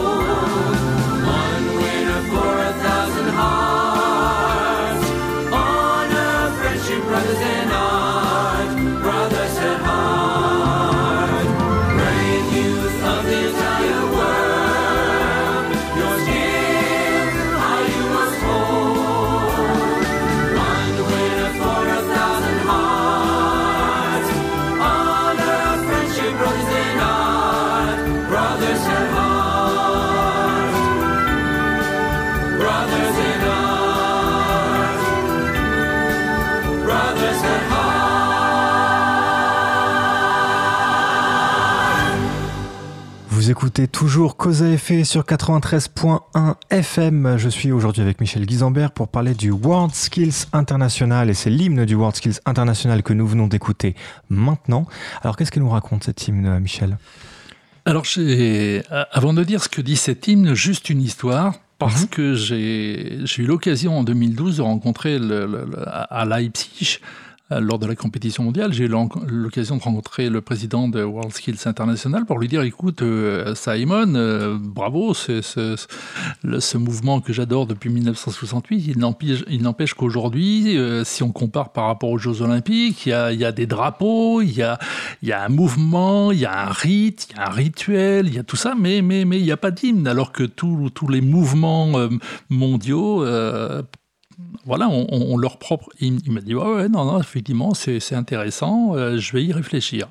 Vous écoutez toujours Cause à effet sur 93.1 FM. Je suis aujourd'hui avec Michel Guisambert pour parler du World Skills International et c'est l'hymne du World Skills International que nous venons d'écouter maintenant. Alors qu'est-ce qu'elle nous raconte cet hymne, Michel? Alors avant de dire ce que dit cet hymne, juste une histoire parce mhm. que j'ai eu l'occasion en 2012 de rencontrer à Leipzig lors de la compétition mondiale, j'ai eu l'occasion de rencontrer le président de World Skills International pour lui dire écoute, euh, Simon, euh, bravo, ce mouvement que j'adore depuis 1968, il n'empêche qu'aujourd'hui, si on compare par rapport aux Jeux Olympiques, il y a, des drapeaux, il y a, un mouvement, il y a un rite, il y a un rituel, il y a tout ça, mais il n'y a pas d'hymne, alors que tous les mouvements mondiaux voilà, on, leur propre. Il, m'a dit ouais, ouais, non, non, effectivement, c'est intéressant, euh, je vais y réfléchir.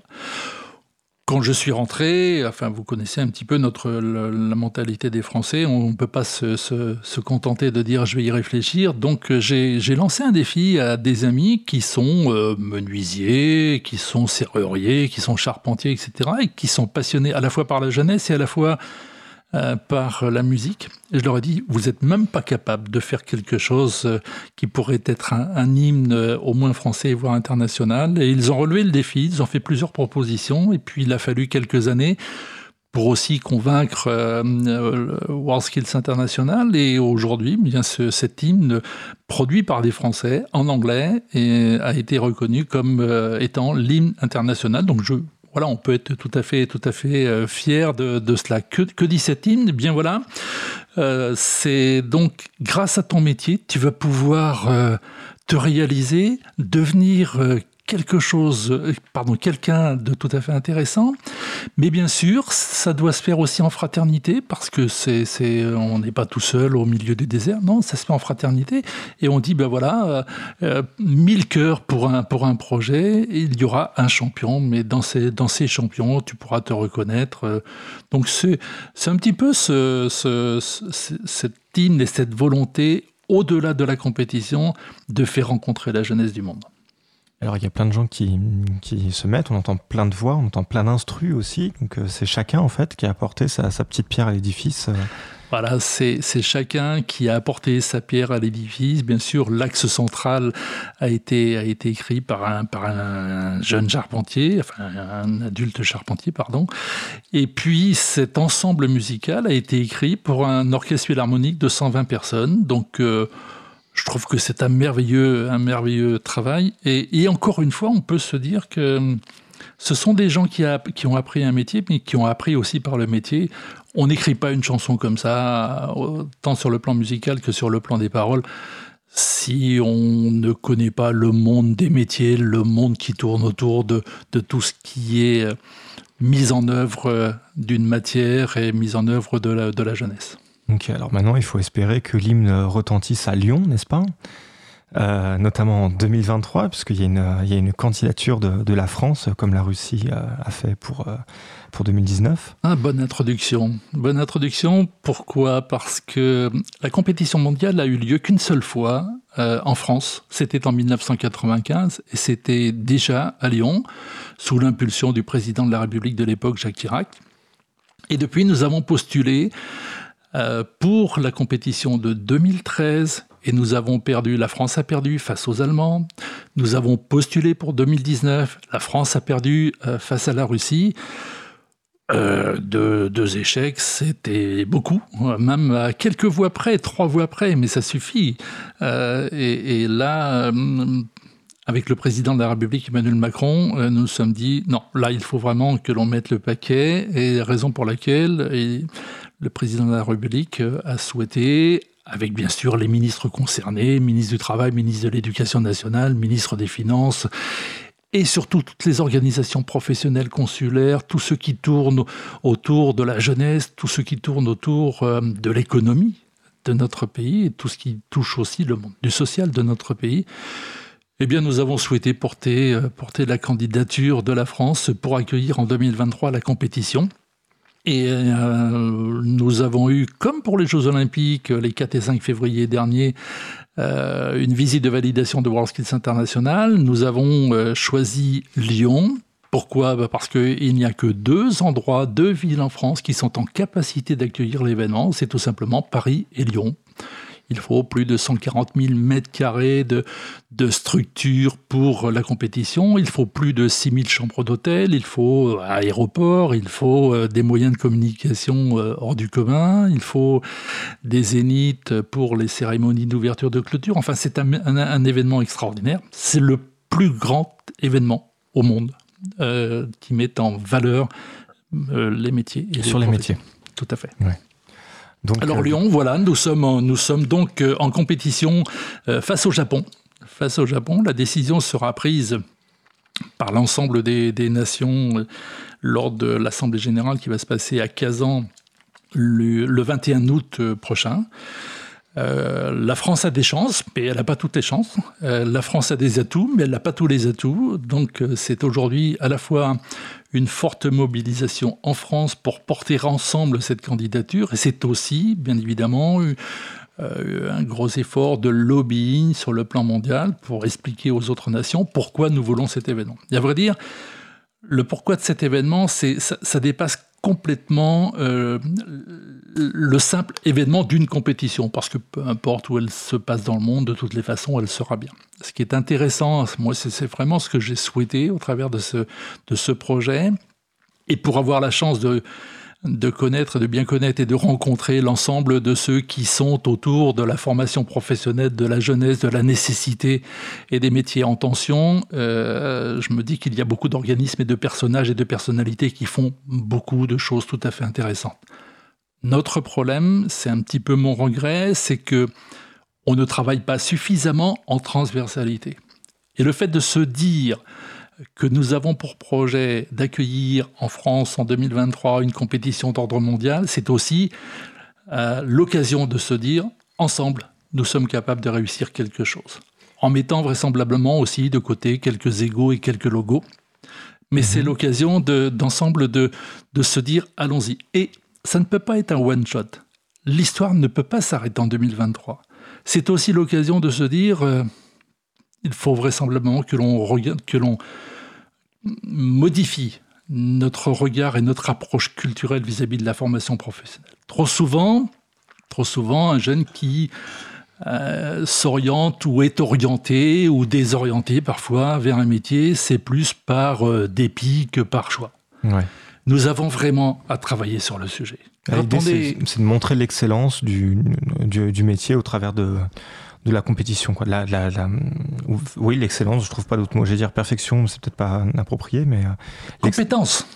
quand je suis rentré, enfin, vous connaissez un petit peu notre la, mentalité des Français. On ne peut pas se, se, se, contenter de dire je vais y réfléchir. Donc j'ai lancé un défi à des amis qui sont euh, menuisiers, qui sont serruriers, qui sont charpentiers, etc., et qui sont passionnés à la fois par la jeunesse et à la fois euh, par la musique. Je leur ai dit, vous n'êtes même pas capable de faire quelque chose euh, qui pourrait être un, hymne euh, au moins français, voire international. Et ils ont relevé le défi, ils ont fait plusieurs propositions, et puis il a fallu quelques années pour aussi convaincre euh, World Skills International. Et aujourd'hui, eh bien ce, cet hymne produit par des Français en anglais a été reconnu comme étant l'hymne international. Donc je voilà, on peut être tout à fait, tout à fait euh, fier de, cela. Que, dit cet hymne? Eh Bien voilà, euh, c'est donc grâce à ton métier, tu vas pouvoir euh, te réaliser, devenir quelque chose, euh, pardon, quelqu'un de tout à fait intéressant. Mais bien sûr, ça doit se faire aussi en fraternité parce que c'est, c'est, on n'est pas tout seul au milieu du désert. Non, ça se fait en fraternité. Et on dit, ben voilà, euh, mille cœurs pour un, pour un projet, il y aura un champion. Mais dans ces, dans ces champions, tu pourras te reconnaître. Donc c'est, c'est un petit peu ce, ce, cette hymne et cette volonté au-delà de la compétition, de faire rencontrer la jeunesse du monde. Alors il y a plein de gens qui, qui, se mettent, on entend plein de voix, on entend plein d'instrus aussi, donc euh, c'est chacun en fait qui a apporté sa, petite pierre à l'édifice. Euh. Voilà, c'est chacun qui a apporté sa pierre à l'édifice. Bien sûr, l'axe central a été, a été écrit par un, par un jeune charpentier, enfin un adulte charpentier, pardon. Et puis cet ensemble musical a été écrit pour un orchestre philharmonique de 120 personnes. Donc euh, je trouve que c'est un merveilleux, un merveilleux travail. Et, encore une fois, on peut se dire que hum, ce sont des gens qui, ont appris un métier, mais qui ont appris aussi par le métier. On n'écrit pas une chanson comme ça, tant sur le plan musical que sur le plan des paroles, si on ne connaît pas le monde des métiers, le monde qui tourne autour de, tout ce qui est euh, mis en œuvre euh, d'une matière et mise en œuvre de la jeunesse. Ok, alors maintenant, il faut espérer que l'hymne retentisse à Lyon, n'est-ce pas? Euh, notamment en 2023, puisqu'il y, y a une candidature de, la France, comme la Russie euh, a fait pour, euh, pour 2019. Ah, bonne introduction. Bonne introduction. Pourquoi? Parce que la compétition mondiale a eu lieu qu'une seule fois en France. C'était en 1995 et c'était déjà à Lyon, sous l'impulsion du président de la République de l'époque, Jacques Chirac. Et depuis, nous avons postulé euh, pour la compétition de 2013 et nous avons perdu, la France a perdu face aux Allemands. Nous avons postulé pour 2019, la France a perdu euh, face à la Russie. Euh, deux, échecs, c'était beaucoup, même à quelques voix près, trois voix près, mais ça suffit. et, là, avec le président de la République Emmanuel Macron, nous nous sommes dit non, là il faut vraiment que l'on mette le paquet, et raison pour laquelle le président de la République euh, a souhaité, avec bien sûr les ministres concernés, ministre du Travail, ministre de l'Éducation nationale, ministre des Finances, et surtout toutes les organisations professionnelles consulaires, tous ceux qui tournent autour de la jeunesse, tous ceux qui tournent autour euh, de l'économie de notre pays, et tout ce qui touche aussi le monde du social de notre pays. Eh bien, nous avons souhaité porter, euh, porter la candidature de la France pour accueillir en 2023 la compétition. Et euh, nous avons eu, comme pour les Jeux Olympiques, les 4 et 5 février dernier, euh, une visite de validation de World Skills International. Nous avons euh, choisi Lyon. Pourquoi? Bah Parce qu'il n'y a que deux endroits, deux villes en France qui sont en capacité d'accueillir l'événement. C'est tout simplement Paris et Lyon. Il faut plus de 140 000 mètres carrés de, de structure pour la compétition. Il faut plus de 6 000 chambres d'hôtel. Il faut un aéroport. Il faut euh, des moyens de communication euh, hors du commun. Il faut des zéniths pour les cérémonies d'ouverture de clôture. Enfin, c'est un, événement extraordinaire. C'est le plus grand événement au monde euh, qui met en valeur les métiers. Et Sur les métiers. Tout à fait. Alors euh, Lyon, voilà, nous sommes, nous sommes donc euh, en compétition euh, face au Japon. Face au Japon, la décision sera prise par l'ensemble des, nations lors de l'Assemblée générale qui va se passer à Kazan le, 21 août prochain. la France a des chances, mais elle n'a pas toutes les chances. la France a des atouts, mais elle n'a pas tous les atouts. Donc c'est aujourd'hui à la fois une forte mobilisation en France pour porter ensemble cette candidature, et c'est aussi, bien évidemment, euh, un gros effort de lobbying sur le plan mondial pour expliquer aux autres nations pourquoi nous voulons cet événement. À vrai dire, le pourquoi de cet événement, c'est ça, dépasse complètement euh, le simple événement d'une compétition, parce que peu importe où elle se passe dans le monde, de toutes les façons, elle sera bien. Ce qui est intéressant, moi, c'est vraiment ce que j'ai souhaité au travers de ce, de ce projet. Et pour avoir la chance de, de connaître, de bien connaître et de rencontrer l'ensemble de ceux qui sont autour de la formation professionnelle, de la jeunesse, de la nécessité et des métiers en tension. Euh, je me dis qu'il y a beaucoup d'organismes et de personnages et de personnalités qui font beaucoup de choses tout à fait intéressantes. Notre problème, c'est un petit peu mon regret, c'est que on ne travaille pas suffisamment en transversalité. Et le fait de se dire que nous avons pour projet d'accueillir en France en 2023 une compétition d'ordre mondial, c'est aussi euh, l'occasion de se dire, ensemble, nous sommes capables de réussir quelque chose. En mettant vraisemblablement aussi de côté quelques égaux et quelques logos. Mais c'est mhm. l'occasion d'ensemble de, de se dire, allons-y. Et ça ne peut pas être un one-shot. L'histoire ne peut pas s'arrêter en 2023. C'est aussi l'occasion de se dire, euh, il faut vraisemblablement que l'on que l'on modifie notre regard et notre approche culturelle vis-à-vis de la formation professionnelle. Trop souvent, trop souvent, un jeune qui euh, s'oriente ou est orienté ou désorienté parfois vers un métier, c'est plus par euh, dépit que par choix. Nous avons vraiment à travailler sur le sujet. C'est de montrer l'excellence du, du, métier au travers de, de la compétition. Quoi. La, la, oui, l'excellence, je trouve pas d'autre mot. J'ai dire perfection, c'est peut-être pas approprié, mais. Euh, compétence.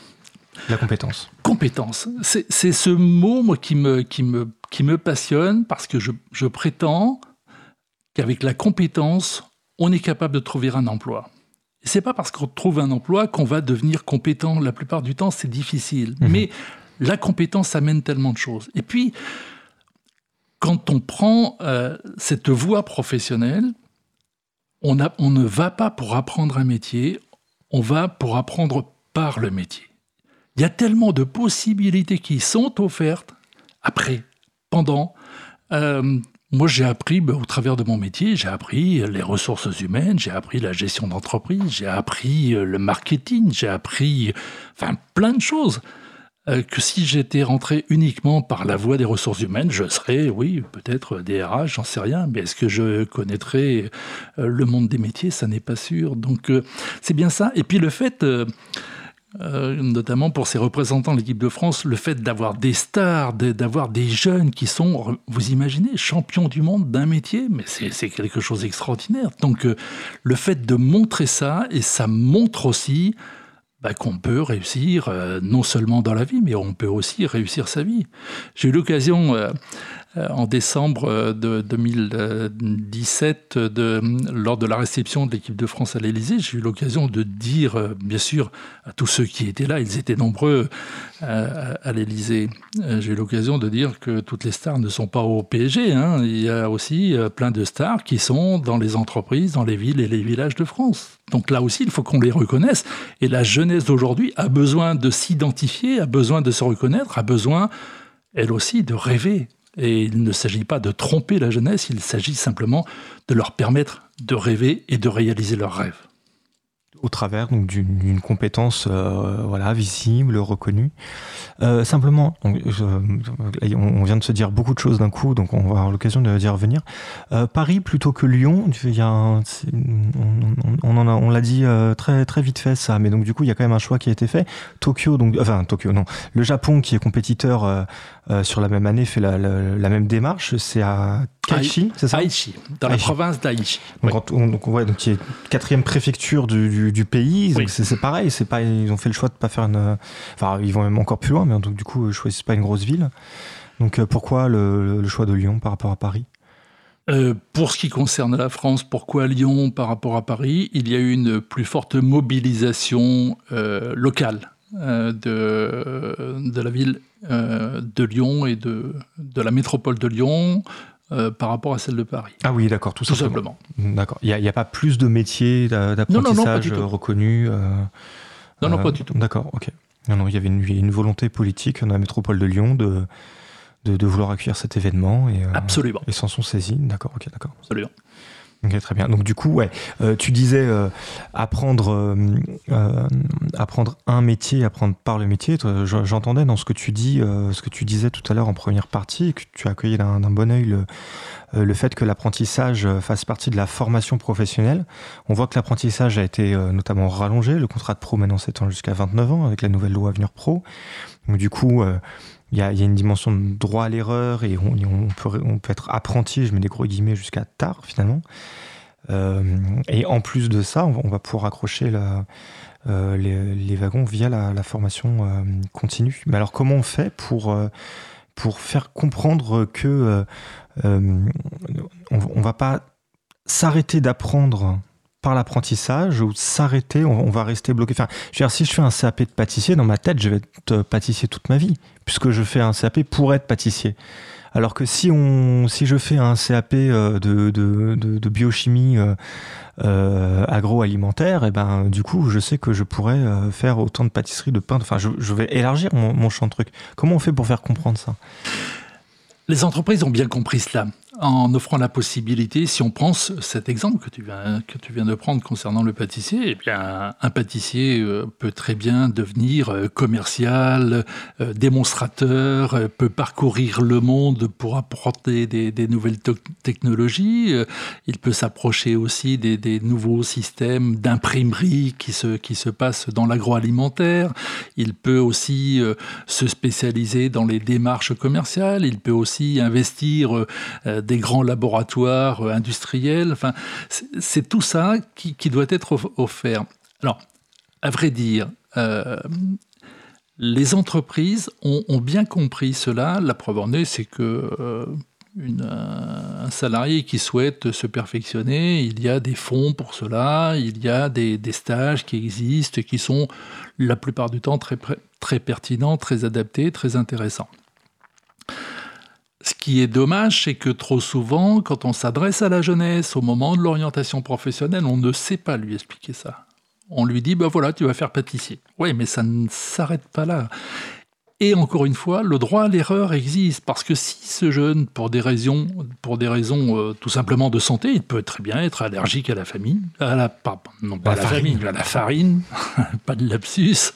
La compétence. Compétence. C'est ce mot moi, qui, me, qui, me, qui me passionne parce que je, je prétends qu'avec la compétence, on est capable de trouver un emploi. C'est pas parce qu'on trouve un emploi qu'on va devenir compétent. La plupart du temps, c'est difficile. Mhm. Mais la compétence amène tellement de choses. Et puis, quand on prend euh, cette voie professionnelle, on, ne va pas pour apprendre un métier, on va pour apprendre par le métier. Il y a tellement de possibilités qui sont offertes après, pendant. Euh, moi, j'ai appris, ben, au travers de mon métier, j'ai appris les ressources humaines, j'ai appris la gestion d'entreprise, j'ai appris euh, le marketing, j'ai appris enfin, plein de choses. Euh, que si j'étais rentré uniquement par la voie des ressources humaines, je serais, oui, peut-être DRH, j'en sais rien, mais est-ce que je connaîtrais euh, le monde des métiers? Ça n'est pas sûr. Donc euh, c'est bien ça. Et puis le fait... notamment pour ces représentants de l'équipe de France, le fait d'avoir des stars, d'avoir des jeunes qui sont, vous imaginez, champions du monde d'un métier, mais c'est quelque chose d'extraordinaire. Donc le fait de montrer ça, et ça montre aussi bah, qu'on peut réussir euh, non seulement dans la vie, mais on peut aussi réussir sa vie. J'ai eu l'occasion euh, en décembre euh, de 2017, de, lors de la réception de l'équipe de France à l'Élysée, j'ai eu l'occasion de dire, euh, bien sûr, à tous ceux qui étaient là, ils étaient nombreux à, l'Élysée, j'ai eu l'occasion de dire que toutes les stars ne sont pas au PSG. Hein. Il y a aussi plein de stars qui sont dans les entreprises, dans les villes et les villages de France. Donc là aussi, il faut qu'on les reconnaisse. Et la jeunesse d'aujourd'hui a besoin de s'identifier, a besoin de se reconnaître, a besoin, elle aussi, de rêver. Et il ne s'agit pas de tromper la jeunesse, il s'agit simplement de leur permettre de rêver et de réaliser leurs rêves au travers d'une compétence euh, voilà visible, reconnue. Euh, simplement, on, vient de se dire beaucoup de choses d'un coup, donc on va avoir l'occasion d'y revenir. Euh, Paris plutôt que Lyon, il y a on, on, on l'a dit très très vite fait ça, mais donc du coup il y a quand même un choix qui a été fait. Tokyo, donc enfin Tokyo, non, le Japon qui est compétiteur sur la même année fait la, la même démarche. C'est à Aichi, c'est ça? Aichi, dans la province d'Aichi. Donc, on, donc, ouais, donc, qui est quatrième préfecture du, du, pays. c'est pareil, c'est pas, ils ont fait le choix de pas faire une. Enfin, ils vont même encore plus loin, mais donc du coup, ils choisissent pas une grosse ville. Donc, euh, pourquoi le, le, choix de Lyon par rapport à Paris? Euh, pour ce qui concerne la France, pourquoi Lyon par rapport à Paris? Il y a eu une plus forte mobilisation euh, locale de, de la ville de Lyon et de, de la métropole de Lyon euh, par rapport à celle de Paris. Ah oui, d'accord, tout, Tout simplement. simplement. D'accord. Il n'y a, pas plus de métiers d'apprentissage euh, reconnus euh, Non, non, euh, pas du tout. D'accord, ok. Non, non, il y avait une, volonté politique dans la métropole de Lyon de, de, de vouloir accueillir cet événement et, euh, Absolument, et s'en sont saisis. D'accord, ok, d'accord. absolument. Ok, très bien. Donc du coup, ouais, euh, tu disais euh, apprendre, euh, apprendre un métier, apprendre par le métier. J'entendais dans ce que tu dis, ce que tu disais tout à l'heure en première partie, que tu as accueilli d'un bon œil le, le fait que l'apprentissage fasse partie de la formation professionnelle. On voit que l'apprentissage a été notamment rallongé, le contrat de pro maintenant s'étend jusqu'à 29 ans avec la nouvelle loi Avenir Pro. Donc du coup, il y, a, une dimension de droit à l'erreur et on, peut, être apprenti, je mets des gros guillemets, jusqu'à tard finalement. Euh, et en plus de ça, on va, pouvoir accrocher euh, les, wagons via la, formation euh, continue. Mais alors comment on fait pour, faire comprendre que on, on va pas s'arrêter d'apprendre par l'apprentissage ou s'arrêter, on, va rester bloqué. Enfin, je veux dire, si je fais un CAP de pâtissier, dans ma tête, je vais être euh, pâtissier toute ma vie, puisque je fais un CAP pour être pâtissier. Alors que si, on, si je fais un CAP euh, de, de, biochimie euh, agroalimentaire, et ben, du coup, je sais que je pourrais faire autant de pâtisserie, de pain. Enfin, je, je vais élargir mon, mon champ de trucs. Comment on fait pour faire comprendre ça? Les entreprises ont bien compris cela en offrant la possibilité, si on prend ce- cet exemple que tu viens, que tu viens de prendre concernant le pâtissier, eh bien, un pâtissier euh, peut très bien devenir euh, commercial, euh, démonstrateur, peut parcourir le monde pour apporter des, nouvelles technologies. Il peut s'approcher aussi des, nouveaux systèmes d'imprimerie qui se, qui se passent dans l'agroalimentaire. Il peut aussi se spécialiser dans les démarches commerciales. Il peut aussi investir des grands laboratoires euh, industriels. C'est- tout ça qui, doit être off- offert. Alors, à vrai dire, euh, les entreprises ont, bien compris cela. La preuve en est, c'est que euh, un salarié qui souhaite se perfectionner, il y a des fonds pour cela, il y a des, stages qui existent qui sont la plupart du temps très pertinents, très adaptés, très intéressants. Ce qui est dommage, c'est que trop souvent, quand on s'adresse à la jeunesse au moment de l'orientation professionnelle, on ne sait pas lui expliquer ça. On lui dit, ben voilà, tu vas faire pâtissier. Oui, mais ça ne s'arrête pas là. Et encore une fois, le droit à l'erreur existe parce que si ce jeune, pour des raisons, pour des raisons euh, tout simplement de santé, il peut très bien être allergique à la famille, à la, pardon, non pas À à la la, farine. famille, à la farine, *laughs* pas de lapsus.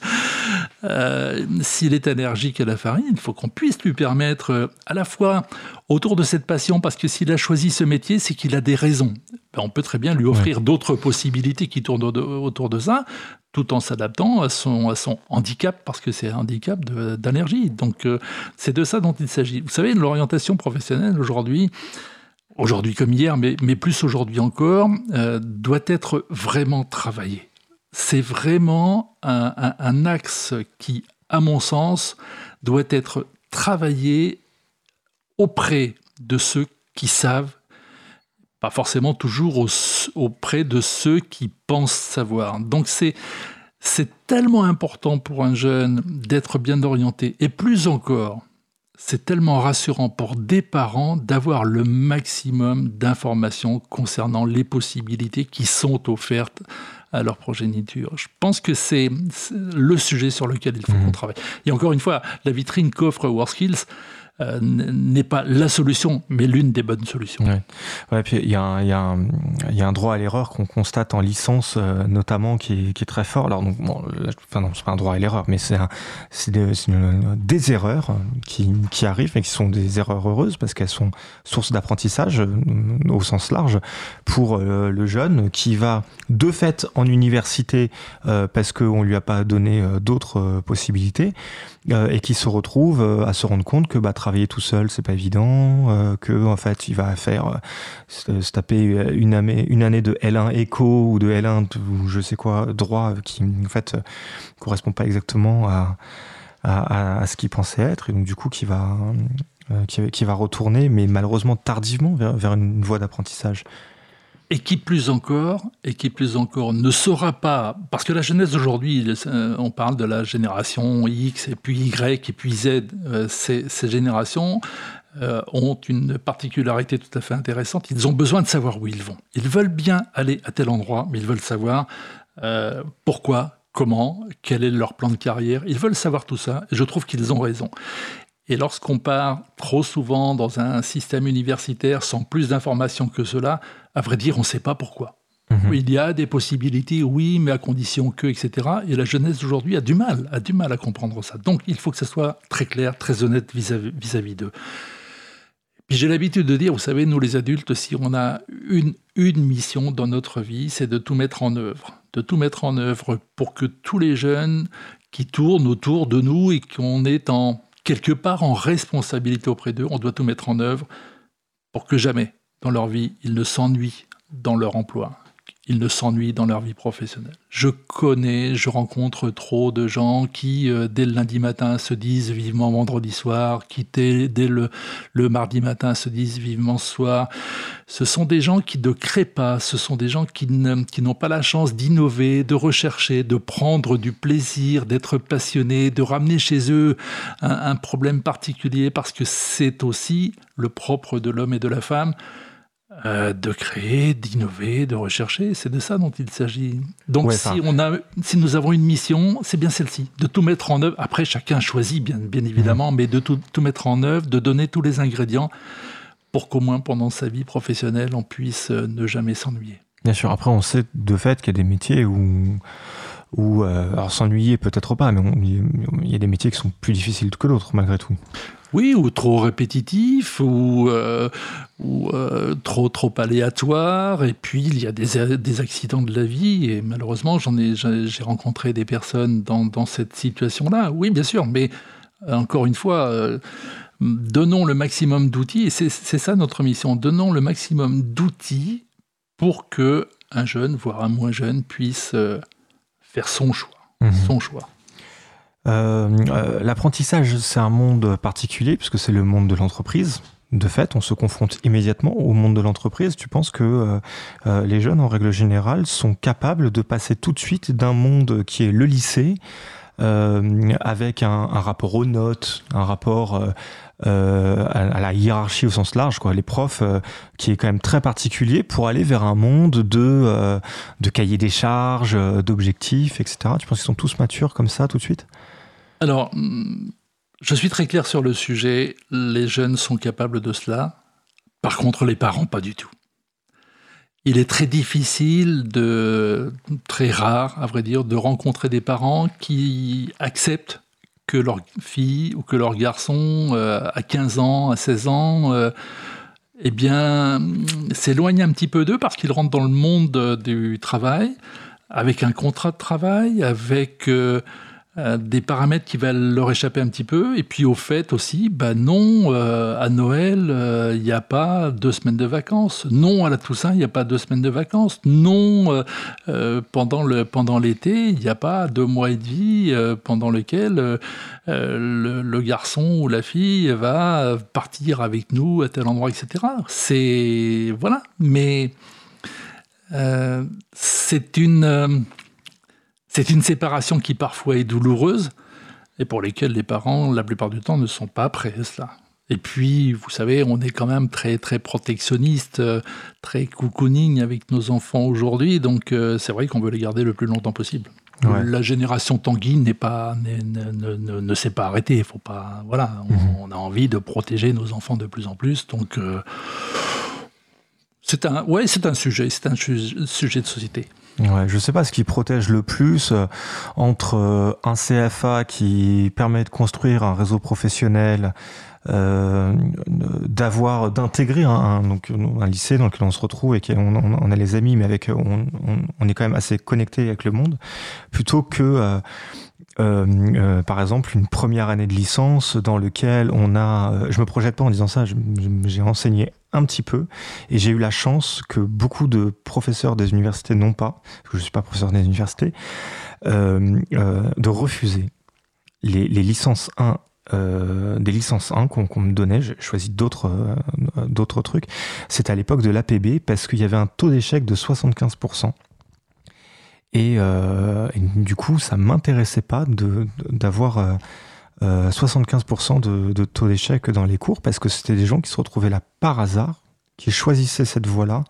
Euh, S'il est allergique à la farine, il faut qu'on puisse lui permettre euh, à la fois autour de cette passion, parce que s'il a choisi ce métier, c'est qu'il a des raisons. Ben, on peut très bien lui offrir d'autres possibilités qui tournent au- autour de ça, tout en s'adaptant à son, à son handicap, parce que c'est un handicap d'allergie. Donc euh, c'est de ça dont il s'agit. Vous savez, l'orientation professionnelle aujourd'hui, aujourd'hui comme hier, mais, mais plus aujourd'hui encore, euh, doit être vraiment travaillée. C'est vraiment un, axe qui, à mon sens, doit être travaillé auprès de ceux qui savent, pas forcément toujours au- auprès de ceux qui pensent savoir. Donc c'est c'est tellement important pour un jeune d'être bien orienté, et plus encore, c'est tellement rassurant pour des parents d'avoir le maximum d'informations concernant les possibilités qui sont offertes à leur progéniture. Je pense que c'est le sujet sur lequel il faut Mhm. qu'on travaille. Et encore une fois, la vitrine qu'offre WorkSkills euh, n'est pas la solution, mais l'une des bonnes solutions. Ouais. Ouais, puis il y, y, y a un droit à l'erreur qu'on constate en licence, euh, notamment, qui est, très fort. Alors, donc, bon, là, enfin, non, c'est pas un droit à l'erreur, mais c'est un- c'est des, erreurs euh, qui, qui arrivent et qui sont des erreurs heureuses parce qu'elles sont source d'apprentissage euh, au sens large pour euh, le jeune qui va de fait en université euh, parce qu'on lui a pas donné euh, d'autres euh, possibilités euh, et qui se retrouve euh, à se rendre compte que bah, travailler tout seul c'est pas évident, euh, que en fait il va faire se, taper une année, une année de L1 éco ou de L1 de- ou je sais quoi droit qui en fait correspond pas exactement à, à, ce qu'il pensait être et donc du coup qui va qui, va retourner mais malheureusement tardivement vers une voie d'apprentissage. Et qui plus encore, et qui plus encore ne saura pas, parce que la jeunesse d'aujourd'hui, euh, on parle de la génération X et puis Y et puis Z, euh, ces, générations euh, ont une particularité tout à fait intéressante. Ils ont besoin de savoir où ils vont. Ils veulent bien aller à tel endroit, mais ils veulent savoir pourquoi, comment, quel est leur plan de carrière. Ils veulent savoir tout ça, et je trouve qu'ils ont raison. Et lorsqu'on part trop souvent dans un système universitaire sans plus d'informations que cela, à vrai dire, on ne sait pas pourquoi. Mhm. Il y a des possibilités, oui, mais à condition que, etc. Et la jeunesse d'aujourd'hui a du mal, a du mal à comprendre ça. Donc, il faut que ça soit très clair, très honnête vis-à-vis vis-à-vis d'eux. Puis j'ai l'habitude de dire, vous savez, nous les adultes, si on a une, une mission dans notre vie, c'est de tout mettre en œuvre. De tout mettre en œuvre pour que tous les jeunes qui tournent autour de nous et qu'on est en quelque part en responsabilité auprès d'eux, on doit tout mettre en œuvre pour que jamais dans leur vie ils ne s'ennuient dans leur emploi, ils ne s'ennuient dans leur vie professionnelle. Je connais, je rencontre trop de gens qui, euh, dès le lundi matin, se disent vivement vendredi soir, qui, dès, le, le mardi matin, se disent vivement soir. Ce sont des gens qui ne créent pas, ce sont des gens qui ne- qui n'ont pas la chance d'innover, de rechercher, de prendre du plaisir, d'être passionnés, de ramener chez eux un problème particulier, parce que c'est aussi le propre de l'homme et de la femme euh, de créer, d'innover, de rechercher. C'est de ça dont il s'agit. Donc, Ouais, si, on a, si nous avons une mission, c'est bien celle-ci, de tout mettre en œuvre. Après, chacun choisit, bien, bien évidemment, mais de tout, tout mettre en œuvre, de donner tous les ingrédients pour qu'au moins pendant sa vie professionnelle, on puisse euh, ne jamais s'ennuyer. Bien sûr, après, on sait de fait qu'il y a des métiers où, où euh, alors s'ennuyer peut-être pas, mais il y a des métiers qui sont plus difficiles que d'autres malgré tout. Oui, ou trop répétitif, ou, euh, ou euh, trop trop aléatoire. Et puis il y a des, accidents de la vie. Et malheureusement, j'en ai j'ai rencontré des personnes dans, cette situation-là. Oui, bien sûr, mais encore une fois. Donnons le maximum d'outils, et c'est ça notre mission. Donnons le maximum d'outils pour que un jeune, voire un moins jeune, puisse faire son choix. Mhm. Son choix. Euh, euh, L'apprentissage, c'est un monde particulier puisque c'est le monde de l'entreprise. De fait, on se confronte immédiatement au monde de l'entreprise. Tu penses que euh, les jeunes, en règle générale, sont capables de passer tout de suite d'un monde qui est le lycée, avec un, un rapport aux notes, un rapport euh, à, la hiérarchie au sens large, quoi. Les profs, euh, qui est quand même très particulier, pour aller vers un monde de, euh, de cahiers des charges, d'objectifs, etc. Tu penses qu'ils sont tous matures comme ça tout de suite? Alors, hum, je suis très clair sur le sujet. Les jeunes sont capables de cela. Par contre, les parents, pas du tout. Il est très difficile, de, très rare, à vrai dire, de rencontrer des parents qui acceptent que leur fille ou que leur garçon, euh, à 15 ans, à 16 ans, euh, eh bien, s'éloigne un petit peu d'eux parce qu'ils rentrent dans le monde euh, du travail, avec un contrat de travail, avec euh, des paramètres qui va leur échapper un petit peu. Et puis au fait aussi, bah non, euh, à Noël, euh, il n'y a pas deux semaines de vacances. Non, à la Toussaint, il n'y a pas deux semaines de vacances. Non, pendant l'été, il n'y a pas deux mois et demi pendant euh, le, le garçon ou la fille va partir avec nous à tel endroit, etc. C'est voilà, mais c'est une c'est une séparation qui parfois est douloureuse et pour lesquelles les parents, la plupart du temps, ne sont pas prêts à cela. Et puis, vous savez, on est quand même très très protectionniste, euh, très cocooning avec nos enfants aujourd'hui, donc euh, c'est vrai qu'on veut les garder le plus longtemps possible. Ouais. La génération Tanguy n'est pas ne, ne- ne- ne s'est pas arrêtée. Il faut pas voilà, on, Mhm. on a envie de protéger nos enfants de plus en plus, donc euh, c'est un ouais c'est un sujet, c'est un su- sujet de société. Ouais, je sais pas ce qui protège le plus euh, entre euh, un CFA qui permet de construire un réseau professionnel, euh, d'avoir, d'intégrer un, donc un lycée dans lequel on se retrouve et qu'on on, a les amis, mais avec on, on, on est quand même assez connecté avec le monde, plutôt que euh, euh, par exemple une première année de licence dans lequel on a, euh, je me projette pas en disant ça, j'ai enseigné un petit peu et j'ai eu la chance que beaucoup de professeurs des universités n'ont pas, parce que je suis pas professeur des universités, euh, de refuser les, licences 1 euh, des licences 1 qu'on me donnait, j'ai choisi d'autres d'autres trucs. C'était à l'époque de l'APB parce qu'il y avait un taux d'échec de 75%. Et, euh, et du coup, ça m'intéressait pas d'avoir euh, 75% de, taux d'échec dans les cours parce que c'était des gens qui se retrouvaient là par hasard, qui choisissaient cette voie-là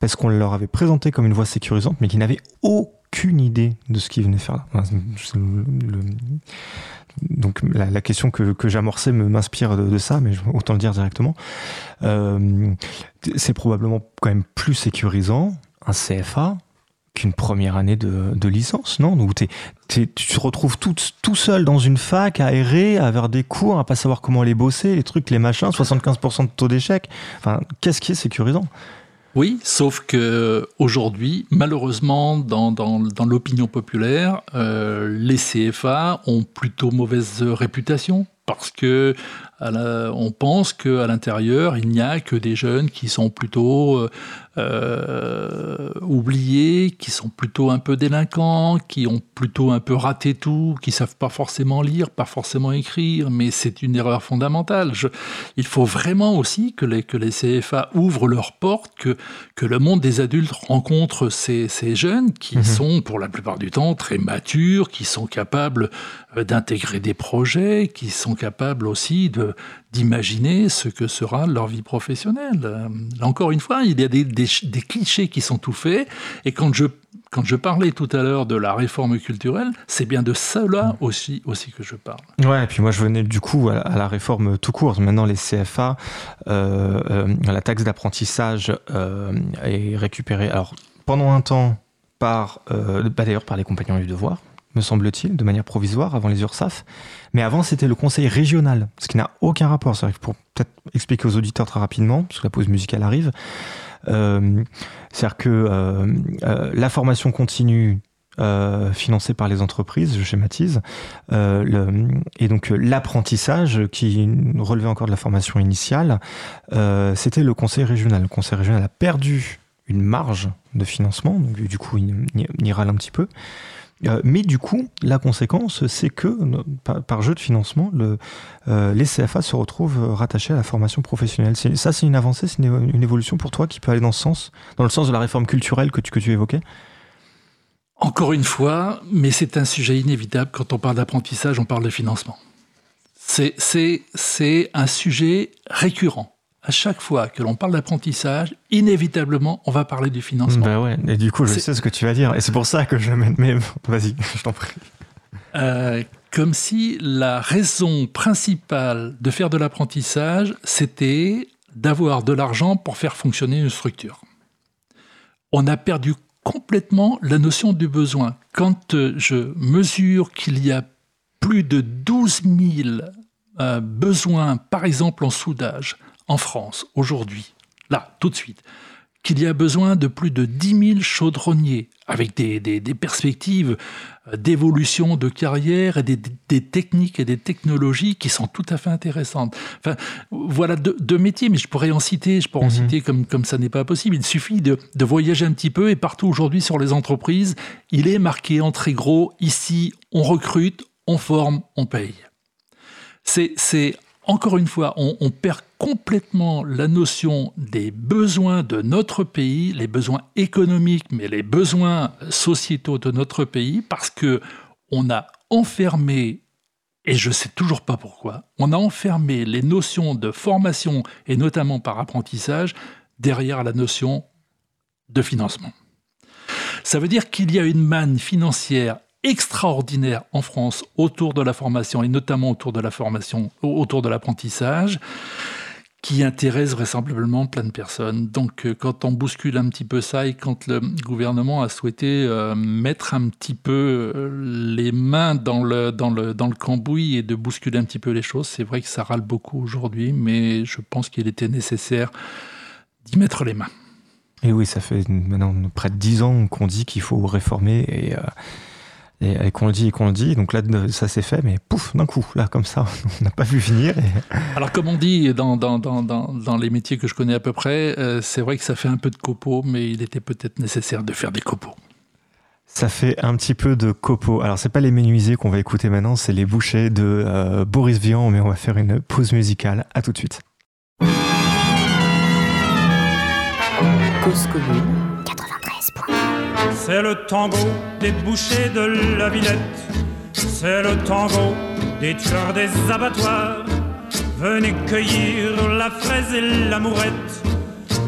parce qu'on leur avait présenté comme une voie sécurisante, mais qui n'avaient aucune idée de ce qu'ils venaient faire là. donc la, question que, j'amorçais m'inspire de, ça, mais autant le dire directement. Euh, c'est probablement quand même plus sécurisant un CFA qu'une première année de, licence, non? Tu te retrouves tout, tout seul dans une fac à errer, à avoir des cours, à pas savoir comment les bosser, les trucs, les machins, 75% de taux d'échec. Enfin, qu'est-ce qui est sécurisant? Oui, sauf que aujourd'hui, malheureusement, dans, dans, dans l'opinion populaire, euh, les CFA ont plutôt mauvaise réputation parce que on pense qu'à l'intérieur, il n'y a que des jeunes qui sont plutôt euh, euh, oubliés, qui sont plutôt un peu délinquants, qui ont plutôt un peu raté tout, qui savent pas forcément lire, pas forcément écrire, mais c'est une erreur fondamentale. il faut vraiment aussi que les, que les CFA ouvrent leurs portes, que, que le monde des adultes rencontre ces, ces jeunes qui mhm. sont pour la plupart du temps très matures, qui sont capables euh, d'intégrer des projets, qui sont capables aussi de d'imaginer ce que sera leur vie professionnelle. Euh, encore une fois, il y a des, clichés qui sont tout faits, et quand je, quand je parlais tout à l'heure de la réforme culturelle, c'est bien de cela aussi, aussi que je parle. Ouais, et puis moi je venais du coup à, la réforme tout court. Maintenant les CFA, euh, euh, la taxe d'apprentissage est récupérée. Alors pendant un temps par, bah, d'ailleurs par les compagnons du devoir, me semble-t-il, de manière provisoire avant les URSAF. Mais avant, c'était le conseil régional, ce qui n'a aucun rapport. C'est pour peut-être expliquer aux auditeurs très rapidement, parce que la pause musicale arrive. Euh, C'est-à-dire que euh, euh, la formation continue euh, financée par les entreprises, je schématise, et donc l'apprentissage qui relevait encore de la formation initiale, c'était le conseil régional. Le conseil régional a perdu une marge de financement, donc du coup il, il râle un petit peu. Euh, mais du coup, la conséquence, c'est que par, jeu de financement, euh, les CFA se retrouvent rattachés à la formation professionnelle. Ça, c'est une avancée, c'est une, évolution pour toi qui peut aller dans ce sens, dans le sens de la réforme culturelle que tu, que tu évoquais? Encore une fois, mais c'est un sujet inévitable. Quand on parle d'apprentissage, on parle de financement. C'est un sujet récurrent à chaque fois que l'on parle d'apprentissage, inévitablement, on va parler du financement. Bah ouais, et du coup, je sais ce que tu vas dire, et c'est pour ça que je mets. Mais vas-y, *laughs* je t'en prie. Euh, comme si la raison principale de faire de l'apprentissage, c'était d'avoir de l'argent pour faire fonctionner une structure. On a perdu complètement la notion du besoin. Quand euh, je mesure qu'il y a plus de 12 000 euh, besoins, par exemple en soudage, en France, aujourd'hui, là, tout de suite, qu'il y a besoin de plus de 10 000 chaudronniers, avec des, perspectives euh, d'évolution de carrière et des, techniques et des technologies qui sont tout à fait intéressantes. Enfin, voilà deux, métiers, mais je pourrais en citer, je pourrais en mhm. citer comme, comme ça n'est pas possible. Il suffit de, de voyager un petit peu et partout aujourd'hui sur les entreprises, il est marqué en très gros, ici, on recrute, on forme, on paye. C'est encore une fois, on, perd complètement la notion des besoins de notre pays, les besoins économiques, mais les besoins sociétaux de notre pays, parce que on a enfermé, et je ne sais toujours pas pourquoi, on a enfermé les notions de formation, et notamment par apprentissage, derrière la notion de financement. Ça veut dire qu'il y a une manne financière extraordinaire en France autour de la formation et notamment autour de la formation, autour de l'apprentissage qui intéresse vraisemblablement plein de personnes. Donc euh, quand on bouscule un petit peu ça et quand le gouvernement a souhaité euh, mettre un petit peu euh, les mains dans le, dans, le, dans le cambouis et de bousculer un petit peu les choses, c'est vrai que ça râle beaucoup aujourd'hui, mais je pense qu'il était nécessaire d'y mettre les mains. Et oui, ça fait maintenant près de dix ans qu'on dit qu'il faut réformer et... Et, qu'on le dit et qu'on le dit. Donc là, ça s'est fait, mais pouf, d'un coup, là, comme ça, *laughs* on n'a pas vu venir. *laughs* Alors, comme on dit dans, dans, dans, dans, les métiers que je connais à peu près, euh, c'est vrai que ça fait un peu de copeaux, mais il était peut-être nécessaire de faire des copeaux. Ça fait un petit peu de copeaux. Alors, c'est pas les menuisiers qu'on va écouter maintenant, c'est les bouchers de euh, Boris Vian, mais on va faire une pause musicale. À tout de suite. Cause commune c'est le tango des bouchers de la Villette. C'est le tango des tueurs des abattoirs. Venez cueillir la fraise et l'amourette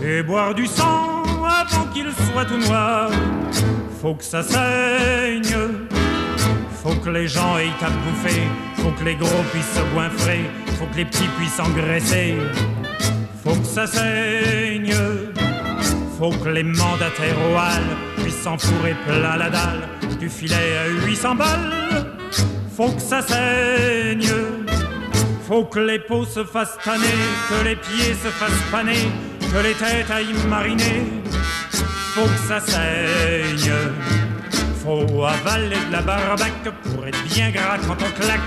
et boire du sang avant qu'il soit tout noir. Faut que ça saigne, faut que les gens aient à bouffer, faut que les gros puissent se goinfrer, faut que les petits puissent engraisser. Faut que ça saigne, faut que les mandataires au hall puissent s'enfourrer plein la dalle du filet à 800 balles. Faut que ça saigne. Faut que les peaux se fassent tanner, que les pieds se fassent paner, que les têtes aillent mariner. Faut que ça saigne. Faut avaler de la barbaque pour être bien gras quand on claque